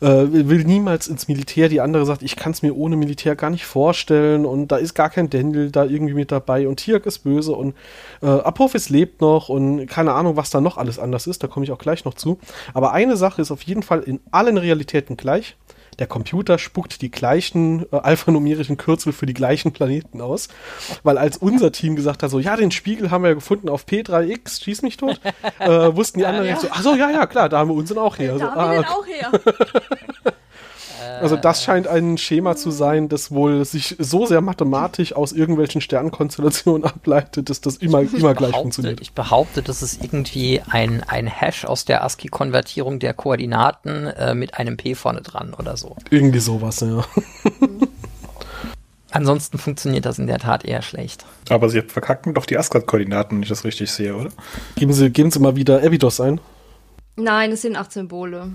äh, will niemals ins Militär, die andere sagt, ich kann es mir ohne Militär gar nicht vorstellen und da ist gar kein Daniel da irgendwie mit dabei und Tirk ist böse und äh, Apophis lebt noch und keine Ahnung, was da noch alles anders ist, da komme ich auch gleich noch zu. Aber eine Sache ist auf jeden Fall in allen Realitäten gleich. Der Computer spuckt die gleichen äh, alphanumerischen Kürzel für die gleichen Planeten aus. Weil als unser Team gesagt hat, so, ja, den Spiegel haben wir ja gefunden auf P3X, schieß mich tot, äh, wussten die anderen ja. so, ach so, ja, ja, klar, da haben wir unseren auch her. da so, haben ah, wir den auch her. Also das scheint ein Schema zu sein, das wohl sich so sehr mathematisch aus irgendwelchen Sternenkonstellationen ableitet, dass das immer, immer gleich behaupte, funktioniert. Ich behaupte, das ist irgendwie ein, ein Hash aus der ASCII-Konvertierung der Koordinaten äh, mit einem P vorne dran oder so. Irgendwie sowas, ja. Ansonsten funktioniert das in der Tat eher schlecht. Aber sie verkacken doch die Asgard-Koordinaten, wenn ich das richtig sehe, oder? Geben Sie, geben Sie mal wieder Abydos ein. Nein, es sind acht Symbole.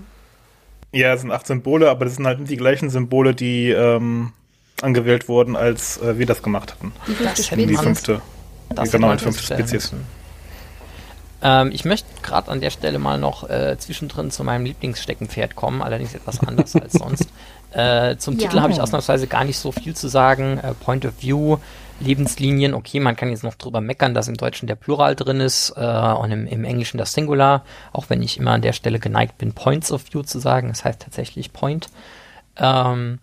Ja, es sind acht Symbole, aber das sind halt nicht die gleichen Symbole, die ähm, angewählt wurden, als äh, wir das gemacht hatten. Die fünfte Das hätten Die Spezies. fünfte. Das genau, die fünfte Spezies. Ähm, ich möchte gerade an der Stelle mal noch äh, zwischendrin zu meinem Lieblingssteckenpferd kommen, allerdings etwas anders als sonst. Äh, zum Ja. Titel habe ich ausnahmsweise gar nicht so viel zu sagen. Äh, Point of View, Lebenslinien, okay, man kann jetzt noch drüber meckern, dass im Deutschen der Plural drin ist äh, und im, im Englischen das Singular, auch wenn ich immer an der Stelle geneigt bin, Points of View zu sagen. Das heißt tatsächlich Point. Ähm,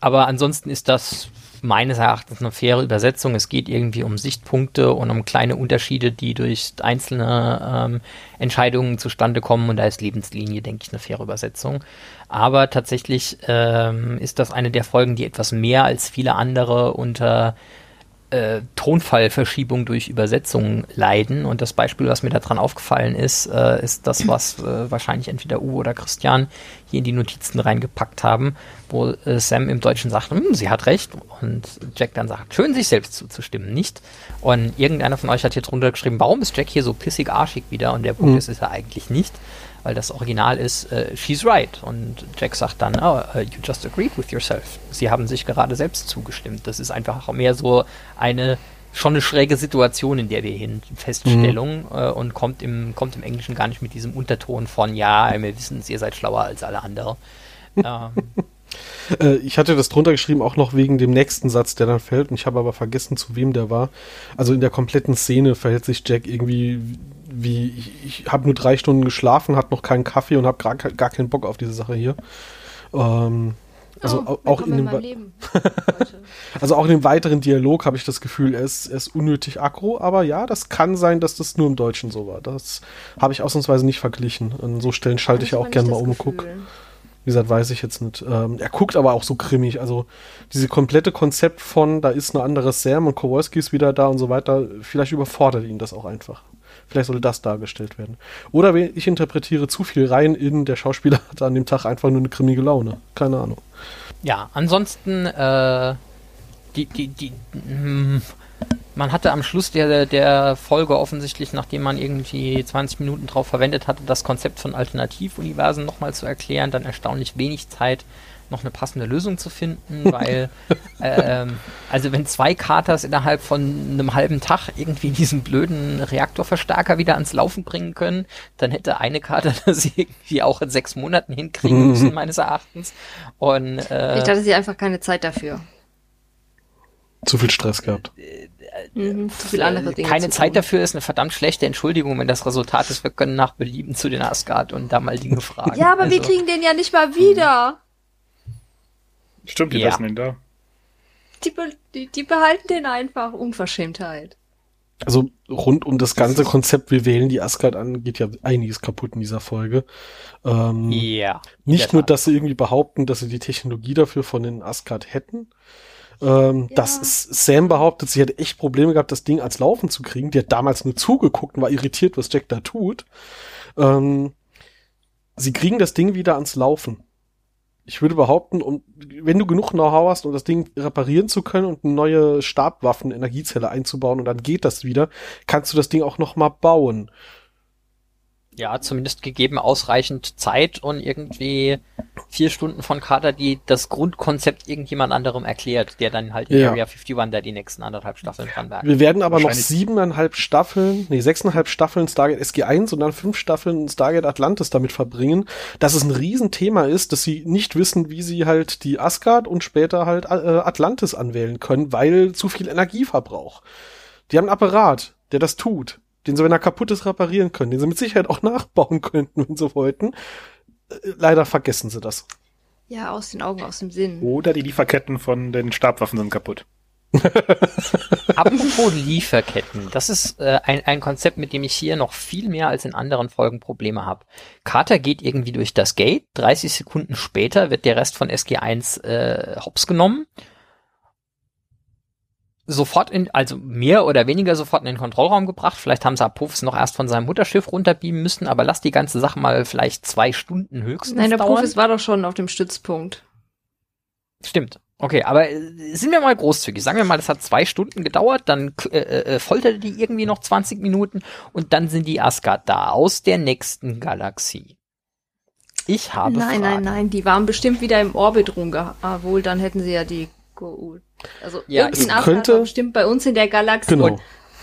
aber ansonsten ist das meines Erachtens eine faire Übersetzung. Es geht irgendwie um Sichtpunkte und um kleine Unterschiede, die durch einzelne ähm, Entscheidungen zustande kommen. Und da ist Lebenslinie, denke ich, eine faire Übersetzung. Aber tatsächlich ähm, ist das eine der Folgen, die etwas mehr als viele andere unter äh, Tonfallverschiebung durch Übersetzung leiden. Und das Beispiel, was mir daran aufgefallen ist, äh, ist das, was äh, wahrscheinlich entweder Uwe oder Christian hier in die Notizen reingepackt haben, wo äh, Sam im Deutschen sagt, hm, sie hat recht. Und Jack dann sagt, schön sich selbst zuzustimmen, nicht? Und irgendeiner von euch hat hier drunter geschrieben, warum ist Jack hier so pissig arschig wieder? Und der Punkt Mhm. ist, ist er eigentlich nicht. Weil das Original ist, äh, she's right. Und Jack sagt dann, oh, uh, you just agreed with yourself. Sie haben sich gerade selbst zugestimmt. Das ist einfach mehr so eine schon eine schräge Situation, in der wir hin Feststellung äh, und kommt im, kommt im Englischen gar nicht mit diesem Unterton von ja, wir wissen es, ihr seid schlauer als alle anderen. ähm, Äh, ich hatte das drunter geschrieben, auch noch wegen dem nächsten Satz, der dann fällt, und ich habe aber vergessen, zu wem der war. Also in der kompletten Szene verhält sich Jack irgendwie wie, ich, ich habe nur drei Stunden geschlafen, hat noch keinen Kaffee und habe gar, gar keinen Bock auf diese Sache hier. Ähm, also Oh, au- auch in dem, also auch in dem weiteren Dialog habe ich das Gefühl, er ist, er ist unnötig aggro, aber ja, das kann sein, dass das nur im Deutschen so war. Das habe ich ausnahmsweise nicht verglichen. An so Stellen schalte ich ja auch gerne mal um und guck. Gefühl. Wie gesagt, weiß ich jetzt nicht. Ähm, er guckt aber auch so grimmig. Also diese komplette Konzept von, da ist eine andere Sam und Kowalski ist wieder da und so weiter, vielleicht überfordert ihn das auch einfach. Vielleicht soll das dargestellt werden. Oder ich interpretiere zu viel rein in, der Schauspieler hatte an dem Tag einfach nur eine grimmige Laune. Keine Ahnung. Ja, ansonsten, äh, die, die, die, mh, man hatte am Schluss der, der Folge offensichtlich, nachdem man irgendwie 20 Minuten drauf verwendet hatte, das Konzept von Alternativuniversen nochmal zu erklären, dann erstaunlich wenig Zeit, noch eine passende Lösung zu finden, weil, ähm, also wenn zwei Katers innerhalb von einem halben Tag irgendwie diesen blöden Reaktorverstärker wieder ans Laufen bringen können, dann hätte eine Kater das irgendwie auch in sechs Monaten hinkriegen müssen, meines Erachtens. Und, äh, Vielleicht hatte sie einfach keine Zeit dafür. Zu viel Stress gehabt. Mhm, zu viele andere Dinge. keine zu Zeit dafür ist eine verdammt schlechte Entschuldigung, wenn das Resultat ist, wir können nach Belieben zu den Asgard und da mal Dinge fragen. Ja, aber wir Also, kriegen den ja nicht mal wieder. Stimmt, die Ja. lassen ihn da. Die, be die, die behalten den einfach. Unverschämtheit. Also rund um das ganze Konzept, wir wählen die Asgard an, geht ja einiges kaputt in dieser Folge. Ähm, Ja. Nicht nur, dass sie irgendwie behaupten, dass sie die Technologie dafür von den Asgard hätten. Ähm, Ja. Das ist, Sam behauptet, sie hätte echt Probleme gehabt, das Ding ans Laufen zu kriegen. Die hat damals nur zugeguckt und war irritiert, was Jack da tut. Ähm, sie kriegen das Ding wieder ans Laufen. Ich würde behaupten, um, wenn du genug Know-how hast, um das Ding reparieren zu können und eine neue Stabwaffen-Energiezelle einzubauen und dann geht das wieder, kannst du das Ding auch noch mal bauen. Ja, zumindest gegeben ausreichend Zeit und irgendwie vier Stunden von Carter, die das Grundkonzept irgendjemand anderem erklärt, der dann halt in Ja. Area 51 da die nächsten anderthalb Staffeln dran werkt. Wir werden aber noch siebeneinhalb Staffeln, nee, sechseinhalb Staffeln Stargate SG1 und dann fünf Staffeln Stargate Atlantis damit verbringen, dass es ein Riesenthema ist, dass sie nicht wissen, wie sie halt die Asgard und später halt äh, Atlantis anwählen können, weil zu viel Energieverbrauch. Die haben einen Apparat, der das tut, den sie, wenn er kaputt ist, reparieren können, den sie mit Sicherheit auch nachbauen könnten, wenn sie wollten. Äh, Leider vergessen sie das. Ja, aus den Augen, aus dem Sinn. Oder die Lieferketten von den Stabwaffen sind kaputt. Apropos Lieferketten, das ist äh, ein, ein Konzept, mit dem ich hier noch viel mehr als in anderen Folgen Probleme habe. Carter geht irgendwie durch das Gate, 30 Sekunden später wird der Rest von SG1 äh, hops genommen. Sofort in, also mehr oder weniger sofort in den Kontrollraum gebracht. Vielleicht haben sie Apophis noch erst von seinem Mutterschiff runterbeamen müssen, aber lass die ganze Sache mal vielleicht zwei Stunden höchstens Nein, der. Profis war doch schon auf dem Stützpunkt. Stimmt. Okay, aber äh, sind wir mal großzügig. Sagen wir mal, das hat zwei Stunden gedauert, dann äh, äh, folterte die irgendwie noch 20 Minuten und dann sind die Asgard da aus der nächsten Galaxie. Ich habe nein, Fragen. nein, nein, die waren bestimmt wieder im Orbit rumge... Ah, wohl, dann hätten sie ja die Goa'uld. Also Ja, irgendein Asgard könnte- bestimmt bei uns in der Galaxie Genau. und,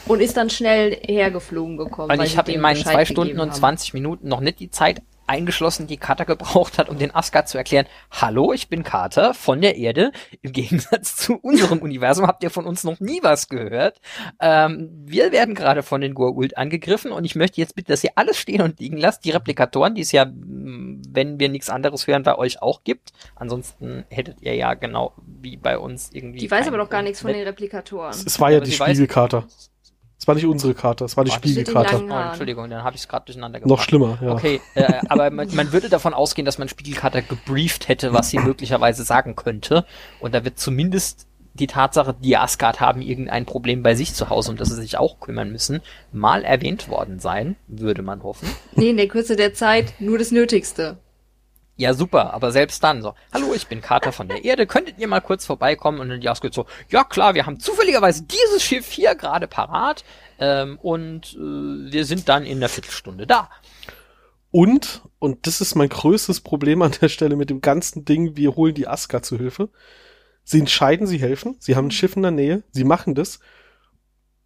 und ist dann schnell hergeflogen gekommen. Und ich habe in meinen zwei Stunden und haben. 20 Minuten noch nicht die Zeit eingeschlossen, die Carter gebraucht hat, um den Asgard zu erklären, hallo, ich bin Carter von der Erde. Im Gegensatz zu unserem Universum habt ihr von uns noch nie was gehört. Ähm, wir werden gerade von den Goa'uld angegriffen und ich möchte jetzt bitte, dass ihr alles stehen und liegen lasst. Die Replikatoren, die es ja, mh, wenn wir nichts anderes hören, bei euch auch gibt. Ansonsten hättet ihr ja genau wie bei uns irgendwie. Die weiß aber doch gar nichts von den Replikatoren. Es war ja Aber die sie weiß- war nicht unsere Karte, es war die das Spiegelkarte. Oh. Entschuldigung, dann habe ich es gerade durcheinander gebracht. Noch schlimmer, ja. Okay, äh, aber man, man würde davon ausgehen, dass man Spiegelkater gebrieft hätte, was sie möglicherweise sagen könnte. Und da wird zumindest die Tatsache, die Asgard haben irgendein Problem bei sich zu Hause und dass sie sich auch kümmern müssen, mal erwähnt worden sein, würde man hoffen. Nee, in der Kürze der Zeit nur das Nötigste. Ja, super, aber selbst dann so, hallo, ich bin Carter von der Erde, könntet ihr mal kurz vorbeikommen? Und dann die Asgard so, ja klar, wir haben zufälligerweise dieses Schiff hier gerade parat ähm, und äh, wir sind dann in einer Viertelstunde da. Und, und das ist mein größtes Problem an der Stelle mit dem ganzen Ding, wir holen die Asgard zu Hilfe. Sie entscheiden, sie helfen, sie haben ein Schiff in der Nähe, sie machen das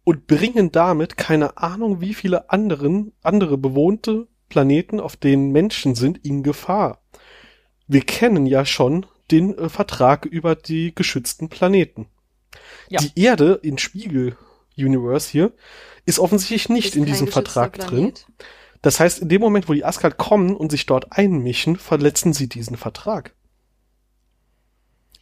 und bringen damit keine Ahnung, wie viele anderen, andere bewohnte Planeten, auf denen Menschen sind, in Gefahr. Wir kennen ja schon den äh, Vertrag über die geschützten Planeten. Ja. Die Erde in Spiegel Universe hier ist offensichtlich nicht Ist in diesem Vertrag drin. Das heißt, in dem Moment, wo die Asgard kommen und sich dort einmischen, verletzen sie diesen Vertrag.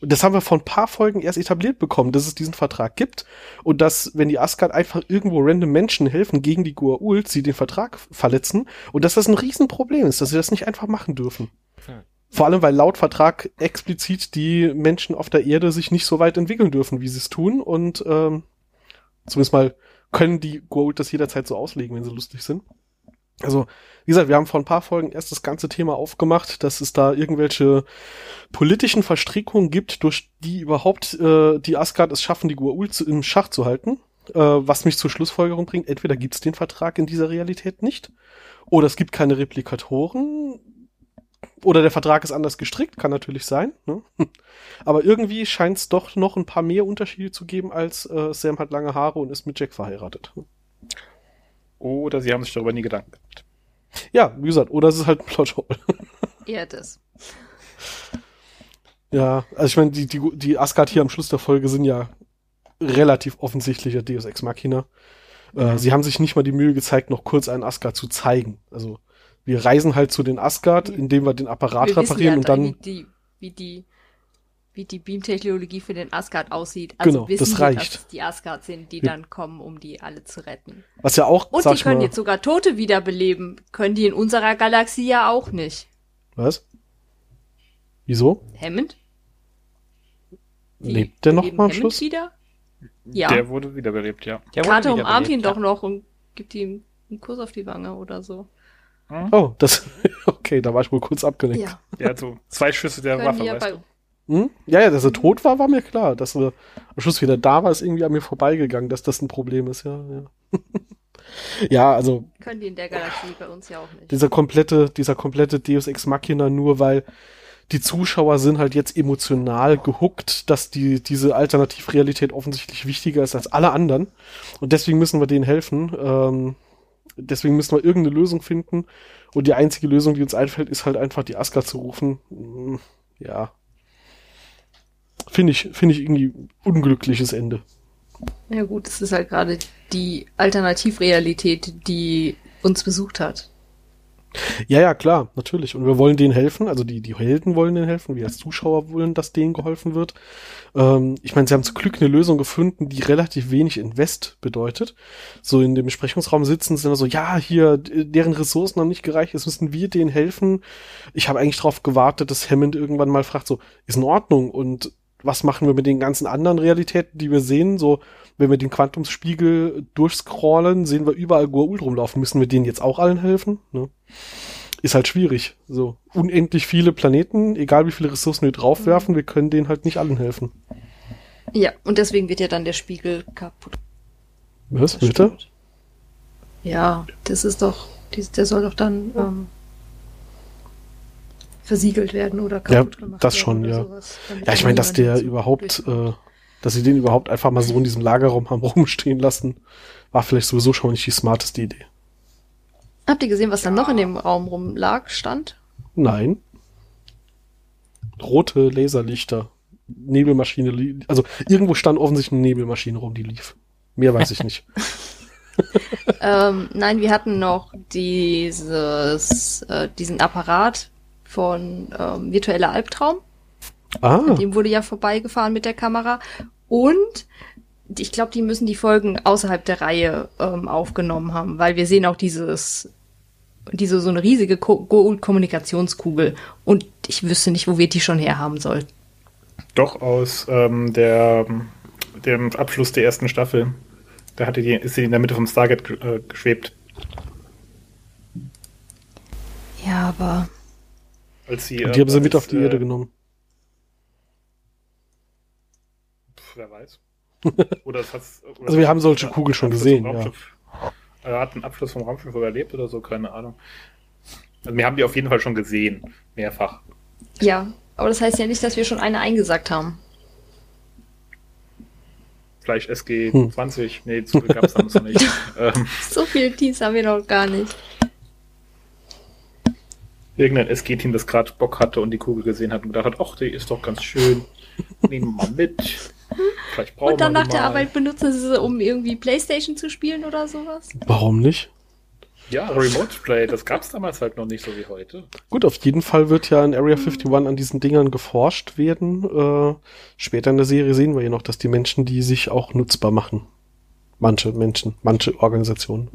Und das haben wir vor ein paar Folgen erst etabliert bekommen, dass es diesen Vertrag gibt und dass, wenn die Asgard einfach irgendwo random Menschen helfen gegen die Goa'uld, sie den Vertrag verletzen und dass das ein Riesenproblem ist, dass sie das nicht einfach machen dürfen. Hm. Vor allem, weil laut Vertrag explizit die Menschen auf der Erde sich nicht so weit entwickeln dürfen, wie sie es tun und ähm, zumindest mal können die Goa'uld das jederzeit so auslegen, wenn sie lustig sind. Also, wie gesagt, wir haben vor ein paar Folgen erst das ganze Thema aufgemacht, dass es da irgendwelche politischen Verstrickungen gibt, durch die überhaupt äh, die Asgard es schaffen, die Goa'uld zu, im Schach zu halten. Äh, was mich zur Schlussfolgerung bringt, entweder gibt es den Vertrag in dieser Realität nicht, oder es gibt keine Replikatoren, oder der Vertrag ist anders gestrickt, kann natürlich sein. Ne? Aber irgendwie scheint es doch noch ein paar mehr Unterschiede zu geben, als äh, Sam hat lange Haare und ist mit Jack verheiratet. Oder sie haben sich darüber nie Gedanken gemacht. Ja, wie gesagt, oder es ist halt ein Plothole. Eher das. Ja, also ich meine, die, die, die Asgard hier am Schluss der Folge sind ja relativ offensichtlicher Deus Ex Machina. Äh, sie haben sich nicht mal die Mühe gezeigt, noch kurz einen Asgard zu zeigen. Also wir reisen halt zu den Asgard, indem wir den Apparat Wir wissen reparieren ja, und dann wie die, wie die, wie die Beam-Technologie für den Asgard aussieht. Also Genau, wissen das wir, reicht. dass es die Asgard sind, die Ja. dann kommen, um die alle zu retten. was ja auch, Und sag die können mal, jetzt sogar Tote wiederbeleben. Können die in unserer Galaxie ja auch nicht. was? Wieso? Hammond? Die Lebt der noch mal am Schluss? wieder? Ja. Der wurde wiederbelebt, ja. Der Carter umarmt ihn ja. doch noch und gibt ihm einen Kuss auf die Wange oder so. Oh, das, okay, da war ich wohl kurz abgelenkt. Ja. Hat so zwei Schüsse der Können Waffe, ja weißt du? Hm? Ja, ja, dass er tot war, war mir klar. Dass er am Schluss wieder da war, ist irgendwie an mir vorbeigegangen, dass das ein Problem ist, ja. Ja, ja also können die in der Galaxie bei uns ja auch nicht. dieser komplette, dieser komplette Deus Ex Machina nur, weil die Zuschauer sind halt jetzt emotional gehuckt, dass die, diese Alternativrealität offensichtlich wichtiger ist als alle anderen. Und deswegen müssen wir denen helfen. Ähm, deswegen müssen wir irgendeine Lösung finden. Und die einzige Lösung, die uns einfällt, ist halt einfach die Asgard zu rufen. Mm, Ja. Finde ich, finde ich irgendwie unglückliches Ende. Ja gut, es ist halt gerade die Alternativrealität, die uns besucht hat. Ja, ja, klar, natürlich. Und wir wollen denen helfen, also die, die Helden wollen denen helfen, wir als Zuschauer wollen, dass denen geholfen wird. Ähm, ich meine, sie haben zum Glück eine Lösung gefunden, die relativ wenig Invest bedeutet. So in dem Besprechungsraum sitzen sie dann so, ja, hier, deren Ressourcen haben nicht gereicht, jetzt müssen wir denen helfen. Ich habe eigentlich darauf gewartet, dass Hammond irgendwann mal fragt, so, ist in Ordnung und was machen wir mit den ganzen anderen Realitäten, die wir sehen? So, wenn wir den Quantumsspiegel durchscrollen, sehen wir überall Goa'uld rumlaufen. Müssen wir denen jetzt auch allen helfen? Ne? Ist halt schwierig. So unendlich viele Planeten, egal wie viele Ressourcen wir draufwerfen, wir können denen halt nicht allen helfen. Ja, und deswegen wird ja dann der Spiegel kaputt. Was, bitte? Stimmt. Ja, das ist doch, der soll doch dann ähm, versiegelt werden oder kaputt Ja, gemacht das werden schon, ja. sowas, damit Ja, ich meine, dass der überhaupt, äh, dass sie den überhaupt einfach mal so in diesem Lagerraum haben rumstehen lassen, war vielleicht sowieso schon nicht die smarteste Idee. Habt ihr gesehen, was da noch in dem Raum rumlag, stand? Nein. Rote Laserlichter. Nebelmaschine, also irgendwo stand offensichtlich eine Nebelmaschine rum, die lief. Mehr weiß ich nicht. ähm, nein, wir hatten noch dieses, äh, diesen Apparat von ähm, virtueller Albtraum. Ah, An dem wurde ja vorbeigefahren mit der Kamera. Und ich glaube, die müssen die Folgen außerhalb der Reihe ähm, aufgenommen haben, weil wir sehen auch dieses, diese so eine riesige Ko Goa'uld-Kommunikationskugel. Und ich wüsste nicht, wo wir die schon herhaben sollten. Doch aus ähm, der, dem Abschluss der ersten Staffel. Da hatte die, ist sie in der Mitte vom Stargate ge- äh, geschwebt. Ja, aber Als sie, und die haben sie mit auf die äh, Erde genommen. Wer weiß. Oder es hat's, oder Also wir haben solche Kugeln schon gesehen, ja. Er hat einen Abschluss vom Raumschiff überlebt oder so, keine Ahnung. Also wir haben die auf jeden Fall schon gesehen. Mehrfach. ja, aber das heißt ja nicht, dass wir schon eine eingesagt haben. Vielleicht SG 20. Nee, so viel gab es damals noch nicht. Ähm, So viele Teams haben wir noch gar nicht. irgendein SG-Team, das gerade Bock hatte und die Kugel gesehen hat und gedacht hat, ach, die ist doch ganz schön. Nehmen wir mal mit. Vielleicht brauchen Und dann nach der. Arbeit benutzen sie sie, um irgendwie Playstation zu spielen oder sowas. Warum nicht? Ja, Remote Play, das gab es damals halt noch nicht so wie heute. Gut, auf jeden Fall wird ja in Area 51 an diesen Dingern geforscht werden. Äh, später in der Serie sehen wir ja noch, dass die Menschen die sich auch nutzbar machen. Manche Menschen, manche Organisationen.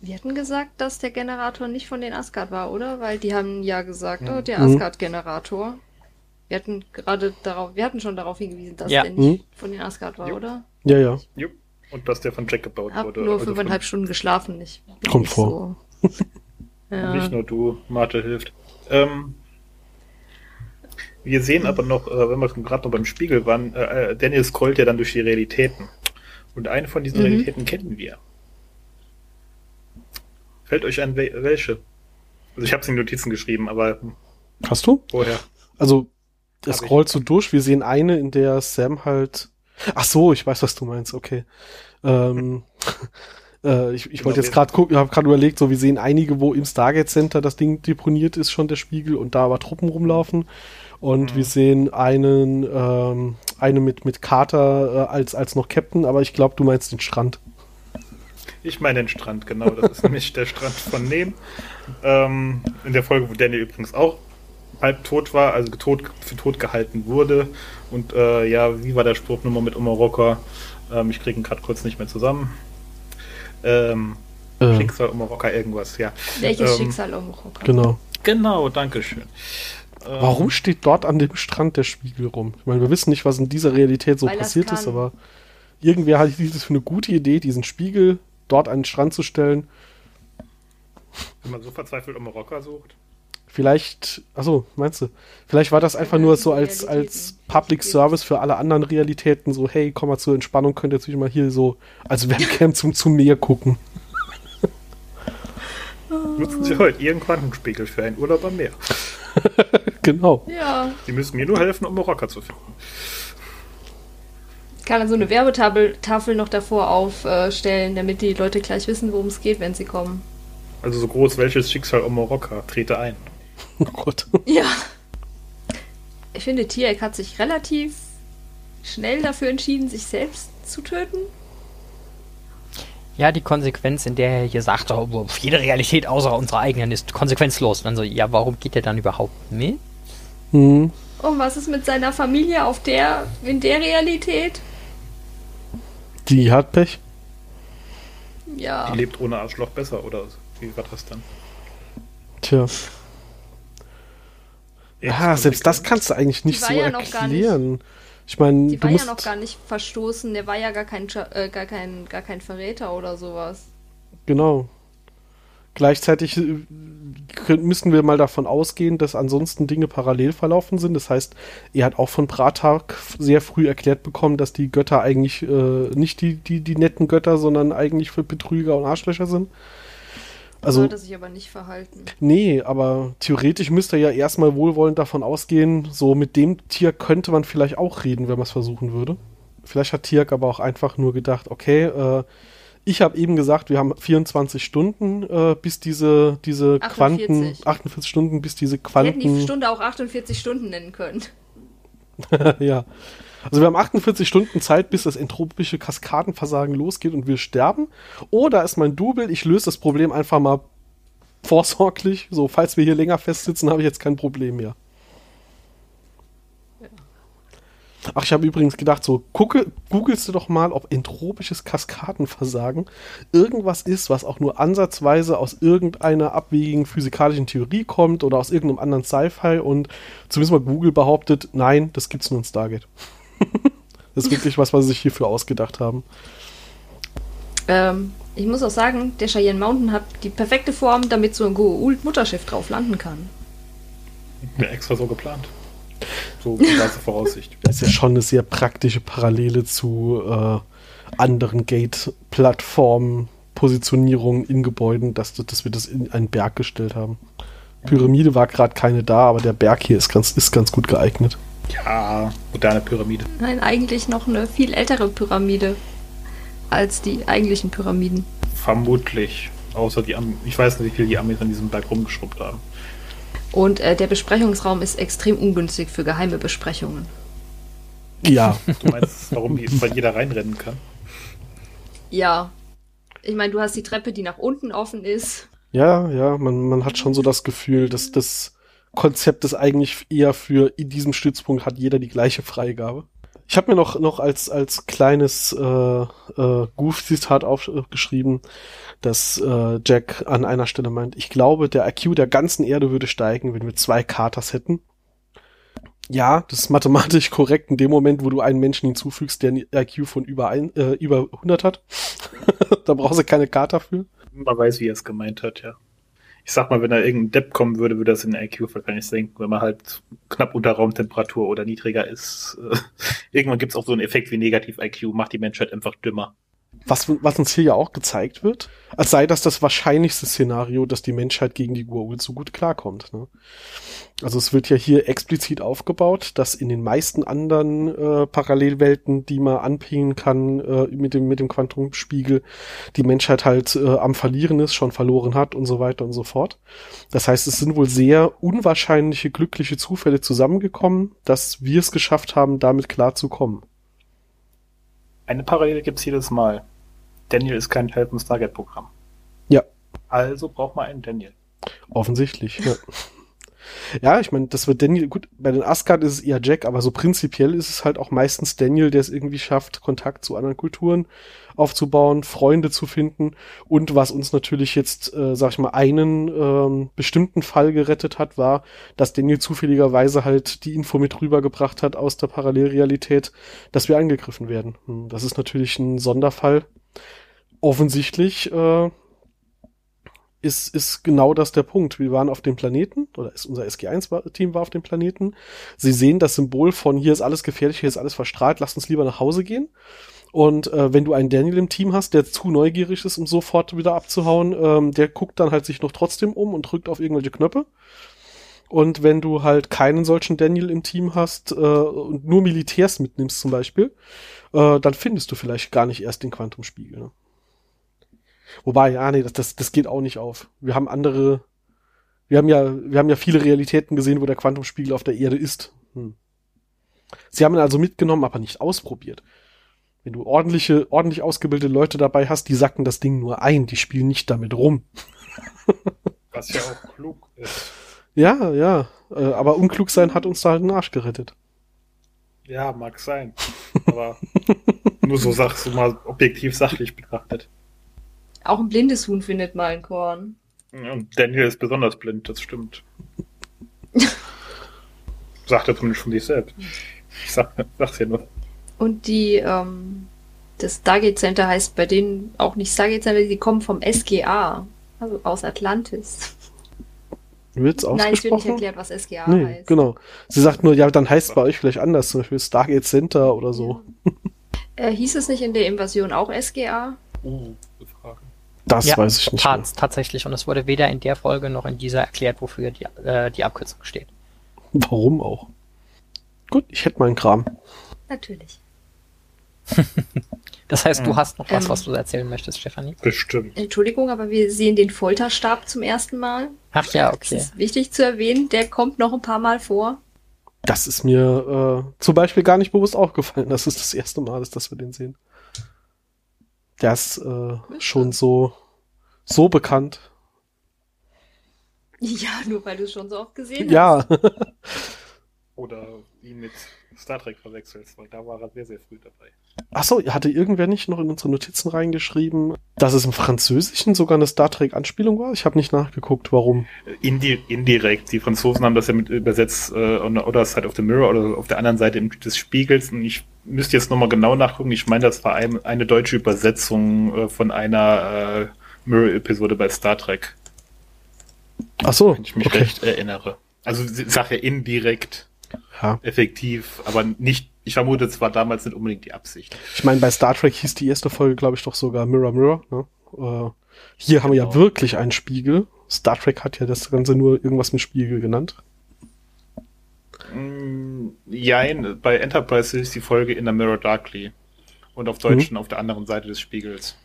Wir hatten gesagt, dass der Generator nicht von den Asgard war, oder? Weil die haben ja gesagt, oh, der Mhm. Asgard-Generator. Wir hatten gerade darauf, wir hatten schon darauf hingewiesen, dass Ja. der nicht Mhm. von den Asgard war, Jo. oder? Ja, ja. Jupp. Und dass der von Jack gebaut Hab wurde. nur also fünfeinhalb Stunden geschlafen, nicht. Kommt nicht vor. So. ja. Nicht nur du, Marte hilft. Ähm, wir sehen aber noch, äh, wenn wir gerade noch beim Spiegel waren, äh, äh, Daniel scrollt ja dann durch die Realitäten. Und eine von diesen Mhm. Realitäten kennen wir. Fällt euch ein, wel- welche? Also ich habe es in Notizen geschrieben, aber Hast du? woher? Also, ich. scrollt so durch. Wir sehen eine, in der Sam halt. Ach so, ich weiß, was du meinst. Okay. Ähm, äh, ich ich Genau, wollte jetzt wir- gerade gucken, ich habe gerade überlegt, so wir sehen einige, wo im Stargate Center das Ding deponiert ist, schon der Spiegel und da aber Truppen rumlaufen. Und Mhm. wir sehen einen, ähm, eine mit mit Carter äh, als als noch Captain, aber ich glaube, du meinst den Strand. Ich meine den Strand, genau. Das ist nämlich der Strand von Nehm. Ähm, in der Folge, wo Daniel übrigens auch halb tot war, also tot, für tot gehalten wurde. Und äh, ja, wie war der Spruch nochmal mit Omaroka? Ähm, ich kriege ihn gerade kurz nicht mehr zusammen. Ähm, Äh, Schicksal Omaroka, irgendwas, ja. Welches Ähm, Schicksal um Rocker? genau. Genau, danke schön. Ähm, Warum steht dort an dem Strand der Spiegel rum? Ich meine, wir wissen nicht, was in dieser Realität so Weil passiert ist, aber irgendwer hatte dieses für eine gute Idee, diesen Spiegel dort an den Strand zu stellen. Wenn man so verzweifelt Omaroka sucht. Vielleicht, achso, meinst du? Vielleicht war das einfach nur so als, als Public Service für alle anderen Realitäten, so, hey, komm mal zur Entspannung, könnt ihr jetzt mal hier so als Webcam zum, zum Meer gucken. Nutzen Sie heute Ihren Quantenspiegel für einen Urlaub am Meer. genau. Ja. Sie müssen mir nur helfen, Omaroka zu finden. Kann dann so eine Werbetafel Tafel noch davor aufstellen, damit die Leute gleich wissen, worum es geht, wenn sie kommen. Also so groß, welches Schicksal Omaroka trete ein? Oh Gott. Ja. Ich finde, Tiereck hat sich relativ schnell dafür entschieden, sich selbst zu töten. Ja, die Konsequenz, in der er hier sagt, oh, jede Realität außer unserer eigenen ist konsequenzlos. Und dann so, ja, warum geht er dann überhaupt mit? Hm. Und was ist mit seiner Familie auf der, in der Realität? Die hat Pech. Ja. Die lebt ohne Arschloch besser, oder wie war das dann? Tja. Ja, selbst das kannst du eigentlich nicht so ja erklären. Ich meine, Die du war musst ja noch gar nicht verstoßen, der war ja gar kein, äh, gar kein, gar kein Verräter oder sowas. Genau. Gleichzeitig äh, müssen wir mal davon ausgehen, dass ansonsten Dinge parallel verlaufen sind. Das heißt, er hat auch von Bratak sehr früh erklärt bekommen, dass die Götter eigentlich äh, nicht die, die, die netten Götter, sondern eigentlich für Betrüger und Arschlöcher sind. Also, Sollte sich aber nicht verhalten. nee, aber theoretisch müsste er ja erstmal wohlwollend davon ausgehen, so mit dem Tier könnte man vielleicht auch reden, wenn man es versuchen würde. Vielleicht hat Tiak aber auch einfach nur gedacht, okay, äh, ich habe eben gesagt, wir haben 24 Stunden, äh, bis diese, diese 48. Quanten, 48 Stunden, bis diese Wir hätten die Quanten, Stunde auch 48 Stunden nennen können. ja. Also wir haben 48 Stunden Zeit, bis das entropische Kaskadenversagen losgeht und wir sterben. Oder ist mein Double, ich löse das Problem einfach mal vorsorglich. So, falls wir hier länger festsitzen, habe ich jetzt kein Problem mehr. Ach, ich habe übrigens gedacht, so, gucke, googelst du doch mal, ob entropisches Kaskadenversagen irgendwas ist, was auch nur ansatzweise aus irgendeiner abwegigen physikalischen Theorie kommt oder aus irgendeinem anderen Sci-Fi und zumindest mal Google behauptet, nein, das gibt's nur in Stargate. das ist wirklich was, was sie sich hierfür ausgedacht haben. Ähm, ich muss auch sagen, der Cheyenne Mountain hat die perfekte Form, damit so ein Goa'uld Mutterschiff drauf landen kann. Ja, extra so geplant. So ganze Voraussicht. Das ist ja schon eine sehr praktische Parallele zu äh, anderen Gate-Plattformen, Positionierungen in Gebäuden, dass, dass wir das in einen Berg gestellt haben. Pyramide war gerade keine da, aber der Berg hier ist ganz, ist ganz gut geeignet. Ja, moderne Pyramide. Nein, eigentlich noch eine viel ältere Pyramide als die eigentlichen Pyramiden. Vermutlich. Außer die Am Ich weiß nicht, wie viel die Amis an diesem Berg rumgeschrubbt haben. Und äh, der Besprechungsraum ist extrem ungünstig für geheime Besprechungen. Ja, Du meinst, warum die, weil jeder reinrennen kann? Ja. Ich meine, du hast die Treppe, die nach unten offen ist. ja, ja, man, man hat schon so das Gefühl, dass das Konzept ist eigentlich eher für in diesem Stützpunkt hat jeder die gleiche Freigabe. Ich habe mir noch, noch als, als kleines äh, äh, Goof-Zitat aufgeschrieben, dass äh, Jack an einer Stelle meint, ich glaube, der IQ der ganzen Erde würde steigen, wenn wir zwei Katers hätten. Ja, das ist mathematisch korrekt in dem Moment, wo du einen Menschen hinzufügst, der ein IQ von über, ein, äh, über 100 hat. da brauchst du keine Kater für. Man weiß, wie er es gemeint hat, ja. Ich sag mal, wenn da irgendein Depp kommen würde, würde das in IQ wahrscheinlich senken, wenn man halt knapp unter Raumtemperatur oder niedriger ist. Irgendwann gibt's auch so einen Effekt wie Negativ-IQ, macht die Menschheit einfach dümmer. Was, was uns hier ja auch gezeigt wird, als sei das das wahrscheinlichste Szenario, dass die Menschheit gegen die Goa'uld so gut klarkommt. Ne? Also es wird ja hier explizit aufgebaut, dass in den meisten anderen äh, Parallelwelten, die man anpingen kann äh, mit dem mit dem Quantumspiegel, die Menschheit halt äh, am Verlieren ist, schon verloren hat und so weiter und so fort. Das heißt, es sind wohl sehr unwahrscheinliche glückliche Zufälle zusammengekommen, dass wir es geschafft haben, damit klarzukommen. Eine Parallele gibt's jedes Mal. Daniel ist kein Teil vom Stargate-Programm. Ja. Also braucht man einen Daniel. Offensichtlich, ja. Ja, ich meine, das wird Daniel, gut, bei den Asgard ist es eher Jack, aber so prinzipiell ist es halt auch meistens Daniel, der es irgendwie schafft, Kontakt zu anderen Kulturen aufzubauen, Freunde zu finden und was uns natürlich jetzt, äh, sag ich mal, einen ähm, bestimmten Fall gerettet hat, war, dass Daniel zufälligerweise halt die Info mit rübergebracht hat aus der Parallelrealität, dass wir angegriffen werden. Hm, Das ist natürlich ein Sonderfall. Offensichtlich äh, ist, ist genau das der Punkt. Wir waren auf dem Planeten, oder ist unser SG1-Team war auf dem Planeten. Sie sehen das Symbol von hier ist alles gefährlich, hier ist alles verstrahlt, lasst uns lieber nach Hause gehen. Und äh, wenn du einen Daniel im Team hast, der zu neugierig ist, um sofort wieder abzuhauen, ähm, der guckt dann halt sich noch trotzdem um und drückt auf irgendwelche Knöpfe. Und wenn du halt keinen solchen Daniel im Team hast äh, und nur Militärs mitnimmst zum Beispiel, äh, dann findest du vielleicht gar nicht erst den Quantumspiegel. Ne? Wobei, ja, nee, das, das, das geht auch nicht auf. Wir haben andere, wir haben ja, wir haben ja viele Realitäten gesehen, wo der Quantumspiegel auf der Erde ist. Hm. Sie haben ihn also mitgenommen, aber nicht ausprobiert. wenn du ordentliche, ordentlich ausgebildete Leute dabei hast, die sacken das Ding nur ein, die spielen nicht damit rum. Was ja auch klug ist. Ja, ja. Äh, aber unklug sein hat uns da halt den Arsch gerettet. Ja, mag sein. Aber nur so sagst du mal objektiv sachlich betrachtet. Auch ein blindes Huhn findet mal ein Korn. Und Daniel ist besonders blind, das stimmt. Sagt er zumindest von sich selbst. Ich sag, sag's ja nur. Und die, ähm, das Stargate Center heißt bei denen auch nicht Stargate Center, die kommen vom SGA, also aus Atlantis. Wird's Nein, es wird nicht erklärt, was SGA nee, heißt. genau. Sie sagt nur, ja, dann heißt es bei euch vielleicht anders, zum Beispiel Stargate Center oder so. Äh, hieß es nicht in der Invasion auch SGA? Uh, gute Frage. Das Ja, weiß ich nicht mehr. Tats, tatsächlich. Und es wurde weder in der Folge noch in dieser erklärt, wofür die, äh, die Abkürzung steht. Warum auch? Gut, ich hätte meinen Kram. Natürlich. Das heißt, du Mhm. hast noch was, Ähm. was du erzählen möchtest, Stefanie? Bestimmt. Entschuldigung, aber wir sehen den Folterstab zum ersten Mal. Ach ja, Das okay. ist wichtig zu erwähnen, der kommt noch ein paar Mal vor. Das ist mir äh, zum Beispiel gar nicht bewusst aufgefallen. Das ist das erste Mal, ist, dass wir den sehen. Der ist äh, schon so, so bekannt. Ja, nur weil du es schon so oft gesehen Ja, Oder ihn mit Star Trek verwechselst, weil da war er sehr, sehr früh dabei. Achso, hatte irgendwer nicht noch in unsere Notizen reingeschrieben, dass es im Französischen sogar eine Star Trek-Anspielung war? Ich habe nicht nachgeguckt, warum. Indi indirekt. Die Franzosen haben das ja mit übersetzt, äh, on the other side of the mirror oder auf der anderen Seite des Spiegels. Und ich müsste jetzt nochmal genau nachgucken. Ich meine, das war ein, eine deutsche Übersetzung äh, von einer äh, Mirror-Episode bei Star Trek, Achso, wenn ich mich okay. recht erinnere. Also ja indirekt Ja. effektiv, aber nicht, ich vermute, es war damals nicht unbedingt die Absicht. Ich meine, bei Star Trek hieß die erste Folge, glaube ich, doch sogar Mirror Mirror. Ne? Äh, hier haben wir ja Genau. wirklich einen Spiegel. Star Trek hat ja das Ganze nur irgendwas mit Spiegel genannt. Mm, Jein, bei Enterprise ist die Folge in der Mirror Darkly. Und auf Deutschen auf der anderen Seite des Spiegels.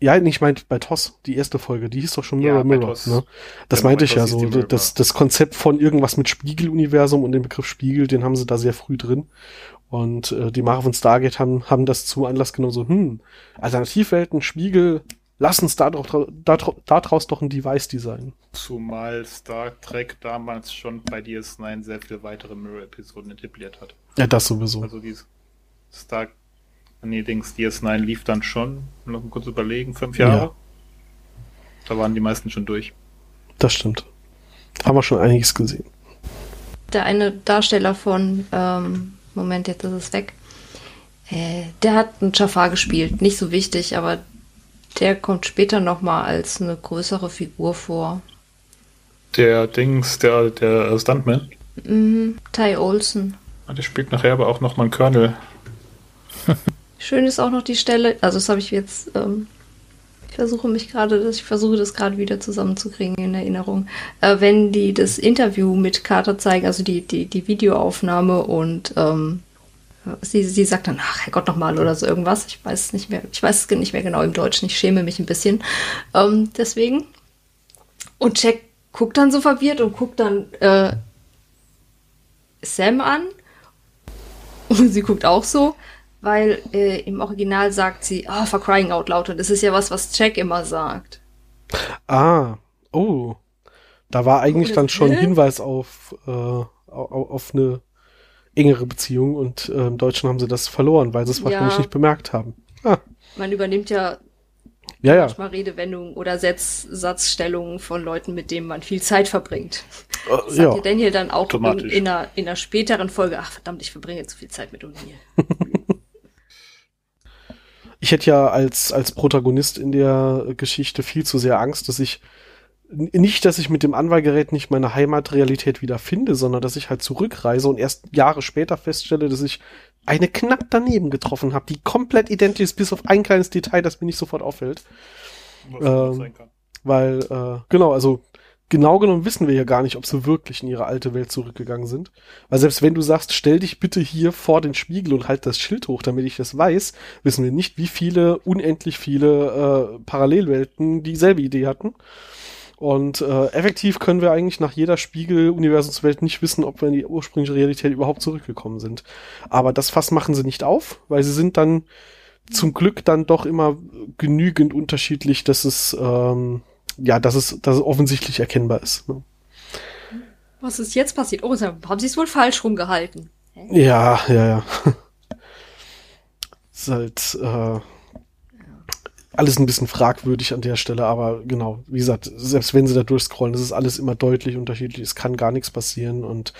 Ja, ich meinte bei TOS, die erste Folge, die hieß doch schon Mirror Ja, Mirror. TOS. Ne? Das Genau, meinte ich ja so. Das, das Konzept von irgendwas mit Spiegeluniversum und den Begriff Spiegel, den haben sie da sehr früh drin. Und äh, die Macher von Stargate haben, haben das zum Anlass genommen, so, hm, Alternativwelten, Spiegel, lass uns da, drauf, da, da draus doch ein Device designen. Zumal Star Trek damals schon bei DS9 sehr viele weitere Mirror-Episoden etabliert hat. Ja, das sowieso. Also die Star nee, Dings, DS9 lief dann schon, noch mal kurz überlegen, fünf Jahre. Ja. Da waren die meisten schon durch. Das stimmt. Haben wir schon einiges gesehen. Der eine Darsteller von, ähm, Moment, jetzt ist es weg. Äh, der hat einen Jafar gespielt. Nicht so wichtig, aber der kommt später nochmal als eine größere Figur vor. Der Dings, der, der Stuntman, Mhm, Ty Olsen. der spielt nachher aber auch noch mal einen Colonel. Schön ist auch noch die Stelle, also das habe ich jetzt, ähm, ich versuche mich gerade, ich versuche das gerade wieder zusammenzukriegen in Erinnerung. Äh, wenn die das Interview mit Carter zeigen, also die, die, die Videoaufnahme und ähm, sie, sie sagt dann, ach Herrgott nochmal oder so irgendwas. Ich weiß es nicht mehr, ich weiß es nicht mehr genau im Deutschen, ich schäme mich ein bisschen. Ähm, deswegen. Und Jack guckt dann so verwirrt und guckt dann äh, Sam an. Und sie guckt auch so, weil äh, im Original sagt sie, ah, for crying out loud. Und das ist ja was, was Jack immer sagt. Ah, oh. Da war eigentlich Oh, dann das- schon hä? Hinweis auf, äh, au- au- auf eine engere Beziehung und äh, im Deutschen haben sie das verloren, weil sie es Ja. wahrscheinlich nicht bemerkt haben. Ah, Man übernimmt ja ja, ja. manchmal Redewendungen oder Setz Satzstellungen von Leuten, mit denen man viel Zeit verbringt. Äh, Sagt ja. ja. Daniel dann auch in, in, einer, in einer späteren Folge, ach verdammt, ich verbringe zu viel Zeit mit O'Neill. Ich hätte ja als, als Protagonist in der Geschichte viel zu sehr Angst, dass ich nicht, dass ich mit dem Anwahlgerät nicht meine Heimatrealität wieder finde, sondern dass ich halt zurückreise und erst Jahre später feststelle, dass ich eine knapp daneben getroffen habe, die komplett identisch ist, bis auf ein kleines Detail, das mir nicht sofort auffällt. Was Ähm, auch sein kann. Weil, äh, genau, also genau genommen wissen wir ja gar nicht, ob sie wirklich in ihre alte Welt zurückgegangen sind. Weil selbst wenn du sagst, stell dich bitte hier vor den Spiegel und halt das Schild hoch, damit ich das weiß, wissen wir nicht, wie viele, unendlich viele äh, Parallelwelten dieselbe Idee hatten. Und äh, effektiv können wir eigentlich nach jeder Spiegel-Universumswelt nicht wissen, ob wir in die ursprüngliche Realität überhaupt zurückgekommen sind. Aber das Fass machen sie nicht auf, weil sie sind dann zum Glück dann doch immer genügend unterschiedlich, dass es ähm, ja, dass es, dass es offensichtlich erkennbar ist. Ne? Was ist jetzt passiert? Oh, haben sie es wohl falsch rumgehalten? Ja, ja, ja. ist halt äh, alles ein bisschen fragwürdig an der Stelle, aber genau, wie gesagt, selbst wenn sie da durchscrollen, das ist alles immer deutlich unterschiedlich, es kann gar nichts passieren und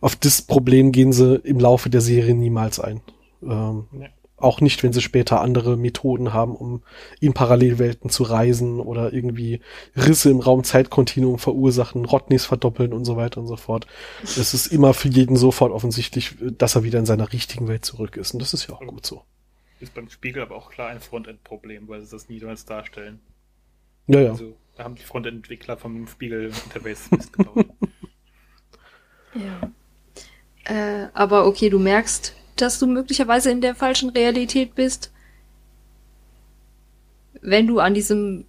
auf das Problem gehen sie im Laufe der Serie niemals ein. Ähm, ja. Auch nicht, wenn sie später andere Methoden haben, um in Parallelwelten zu reisen oder irgendwie Risse im Raum-Zeit-Kontinuum verursachen, Rodneys verdoppeln und so weiter und so fort. Es ist immer für jeden sofort offensichtlich, dass er wieder in seiner richtigen Welt zurück ist. Und das ist ja auch gut so. Ist beim Spiegel aber auch klar ein Frontend-Problem, weil sie das niemals darstellen. Ja, ja. Also, da haben die Frontend-Entwickler vom Spiegel-Interface missgebaut. ja. Äh, aber okay, du merkst, dass du möglicherweise in der falschen Realität bist, wenn du an diesem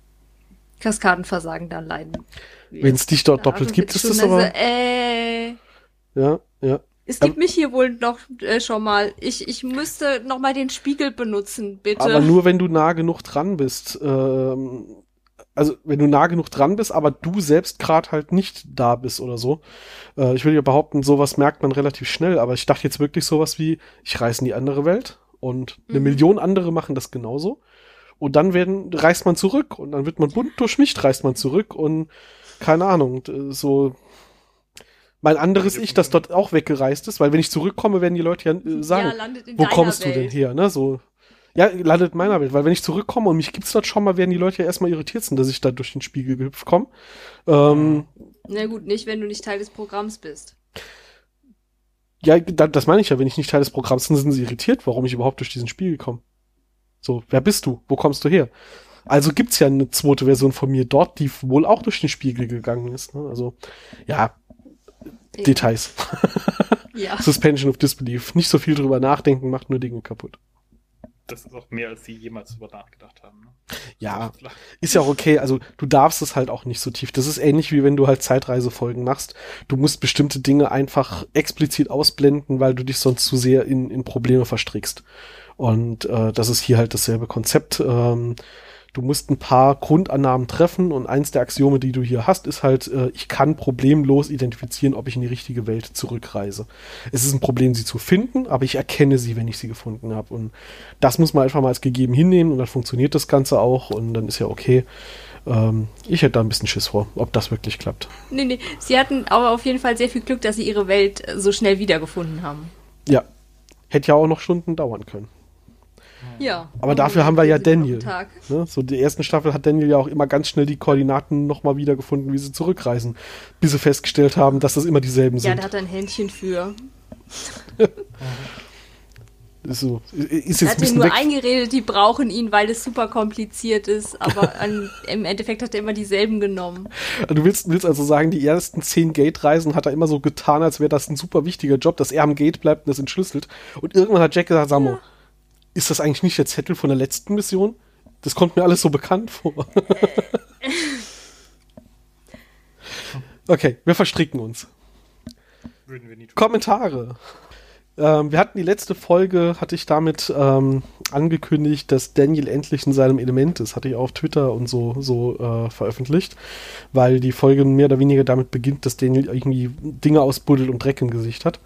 Kaskadenversagen dann leiden Wenn es dich dort doppelt gibt, ist das aber... Äh, ja, ja. Es gibt ähm, mich hier wohl noch äh, schon mal. Ich, ich müsste noch mal den Spiegel benutzen, bitte. Aber nur wenn du nah genug dran bist. Ähm, also wenn du nah genug dran bist, aber du selbst gerade halt nicht da bist oder so. Äh, ich will ja behaupten, sowas merkt man relativ schnell, aber ich dachte jetzt wirklich sowas wie, ich reise in die andere Welt und eine mhm. Million andere machen das genauso. Und dann werden, reist man zurück und dann wird man bunt durchmischt, reist man zurück und keine Ahnung, so mein anderes Ich, das dort auch weggereist ist, weil wenn ich zurückkomme, werden die Leute ja äh, sagen, ja, wo kommst Welt. du denn her, ne? So, ja, landet in meiner Welt, weil wenn ich zurückkomme und mich gibt's dort schon mal, werden die Leute ja erstmal irritiert sind, dass ich da durch den Spiegel gehüpft komme. Ähm, Na gut, nicht, wenn du nicht Teil des Programms bist. Ja, das meine ich ja, wenn ich nicht Teil des Programms bin, sind sie irritiert, warum ich überhaupt durch diesen Spiegel komme. So, wer bist du? Wo kommst du her? Also gibt's ja eine zweite Version von mir dort, die wohl auch durch den Spiegel gegangen ist. Ne? Also, ja, ja. Details. ja. Suspension of Disbelief. Nicht so viel drüber nachdenken, macht nur Dinge kaputt. Das ist auch mehr, als sie jemals drüber nachgedacht haben. Ne? Ja, ist ja auch okay. Also du darfst es halt auch nicht so tief. Das ist ähnlich wie wenn du halt Zeitreisefolgen machst. Du musst bestimmte Dinge einfach explizit ausblenden, weil du dich sonst zu sehr in, in Probleme verstrickst. Und äh, das ist hier halt dasselbe Konzept. Ähm, du musst ein paar Grundannahmen treffen und eins der Axiome, die du hier hast, ist halt, äh, ich kann problemlos identifizieren, ob ich in die richtige Welt zurückreise. Es ist ein Problem, sie zu finden, aber ich erkenne sie, wenn ich sie gefunden habe. Und das muss man einfach mal als gegeben hinnehmen und dann funktioniert das Ganze auch und dann ist ja okay. Ähm, ich hätte da ein bisschen Schiss vor, ob das wirklich klappt. Nee, nee, sie hatten aber auf jeden Fall sehr viel Glück, dass sie ihre Welt so schnell wiedergefunden haben. Ja, hätte ja auch noch Stunden dauern können. Ja. Aber dafür haben wir ja Daniel. Ne? So die ersten Staffel hat Daniel ja auch immer ganz schnell die Koordinaten nochmal wiedergefunden, wie sie zurückreisen, bis sie festgestellt haben, dass das immer dieselben ja, sind. Ja, der hat ein Händchen für. ist so, ist jetzt er hat ihnen nur weg. eingeredet, die brauchen ihn, weil es super kompliziert ist, aber an, im Endeffekt hat er immer dieselben genommen. Du willst, willst also sagen, die ersten zehn Gate-Reisen hat er immer so getan, als wäre das ein super wichtiger Job, dass er am Gate bleibt und das entschlüsselt. Und irgendwann hat Jack gesagt, Samo, ja ist das eigentlich nicht der Zettel von der letzten Mission? Das kommt mir alles so bekannt vor. okay, wir verstricken uns. Würden wir nie tun. Kommentare. Ähm, wir hatten die letzte Folge, hatte ich damit ähm, angekündigt, dass Daniel endlich in seinem Element ist. Hatte ich auf Twitter und so, so äh, veröffentlicht, weil die Folge mehr oder weniger damit beginnt, dass Daniel irgendwie Dinge ausbuddelt und Dreck im Gesicht hat.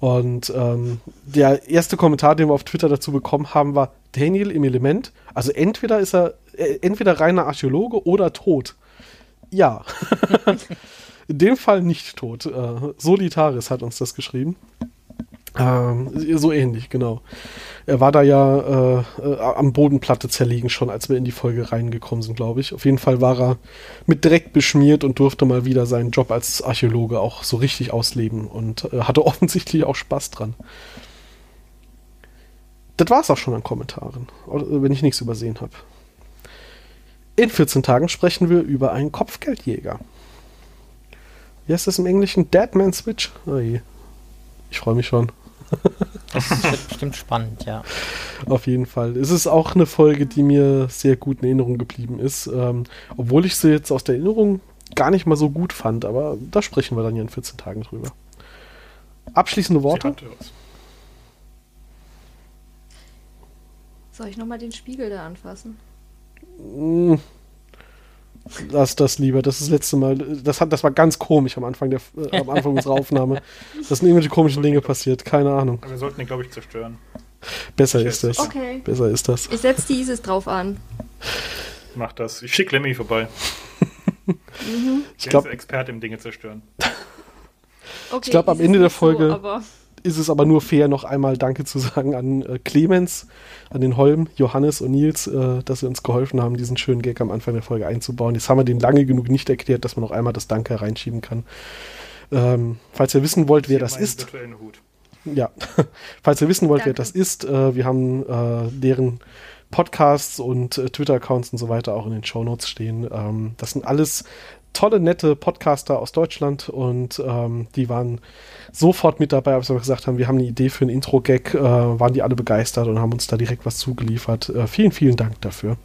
Und ähm, der erste Kommentar, den wir auf Twitter dazu bekommen haben, war Daniel im Element. Also entweder ist er äh, entweder reiner Archäologe oder tot. Ja. In dem Fall nicht tot. Äh, Solitaris hat uns das geschrieben. Ähm, so ähnlich, genau. Er war da ja äh, äh, am Bodenplatte zerlegen schon, als wir in die Folge reingekommen sind, glaube ich. Auf jeden Fall war er mit Dreck beschmiert und durfte mal wieder seinen Job als Archäologe auch so richtig ausleben und äh, hatte offensichtlich auch Spaß dran. Das war's auch schon an Kommentaren, wenn ich nichts übersehen habe. In 14 Tagen sprechen wir über einen Kopfgeldjäger. Wie heißt das im Englischen? Deadman Switch? Oh ich freue mich schon. Das wird bestimmt spannend, ja. Auf jeden Fall. Es ist auch eine Folge, die mir sehr gut in Erinnerung geblieben ist. Ähm, obwohl ich sie jetzt aus der Erinnerung gar nicht mal so gut fand, aber da sprechen wir dann ja in 14 Tagen drüber. Abschließende Worte? Soll ich nochmal den Spiegel da anfassen? Hm. Lass das lieber. Das ist das letzte Mal. Das, hat, das war ganz komisch am Anfang, der, äh, am Anfang unserer Aufnahme. Das sind irgendwelche komischen Dinge passiert. Keine Ahnung. Aber wir sollten ihn, glaube ich, zerstören. Besser ist das. Okay. Besser ist das. Ich setze die ISIS drauf an. Mach das. Ich schicke Lemmy vorbei. Mhm. Ich glaube, Experte im Dinge zerstören. Okay, Ich glaub, am Ende der Folge- So, aber ist es aber nur fair, noch einmal Danke zu sagen an äh, Clemens, an den Holm, Johannes und Nils, äh, dass sie uns geholfen haben, diesen schönen Gag am Anfang der Folge einzubauen. Jetzt haben wir den lange genug nicht erklärt, dass man noch einmal das Danke reinschieben kann. Ähm, falls ihr wissen wollt, wer das ist, Hut. ja, falls ihr wissen wollt, wer Danke. das ist, äh, wir haben äh, deren Podcasts und äh, Twitter-Accounts und so weiter auch in den Shownotes stehen. Ähm, das sind alles tolle, nette Podcaster aus Deutschland und ähm, die waren sofort mit dabei, als wir gesagt haben, wir haben eine Idee für einen Intro-Gag, äh, waren die alle begeistert und haben uns da direkt was zugeliefert. Äh, vielen, vielen Dank dafür.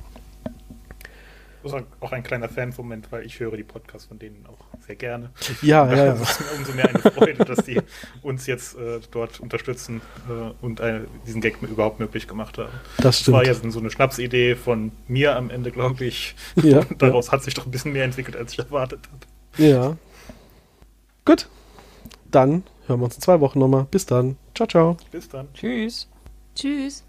Das ist auch ein kleiner Fan-Moment, weil ich höre die Podcasts von denen auch sehr gerne. Ja, ja, ja. Es ist mir umso mehr eine Freude, dass die uns jetzt äh, dort unterstützen äh, und äh, diesen Gag überhaupt möglich gemacht haben. Das Das war stimmt. ja so eine Schnapsidee von mir am Ende, glaube ich. Ja, daraus hat sich doch ein bisschen mehr entwickelt, als ich erwartet habe. Ja. Gut. Dann hören wir uns in zwei Wochen nochmal. Bis dann. Ciao, ciao. Bis dann. Tschüss. tschüss.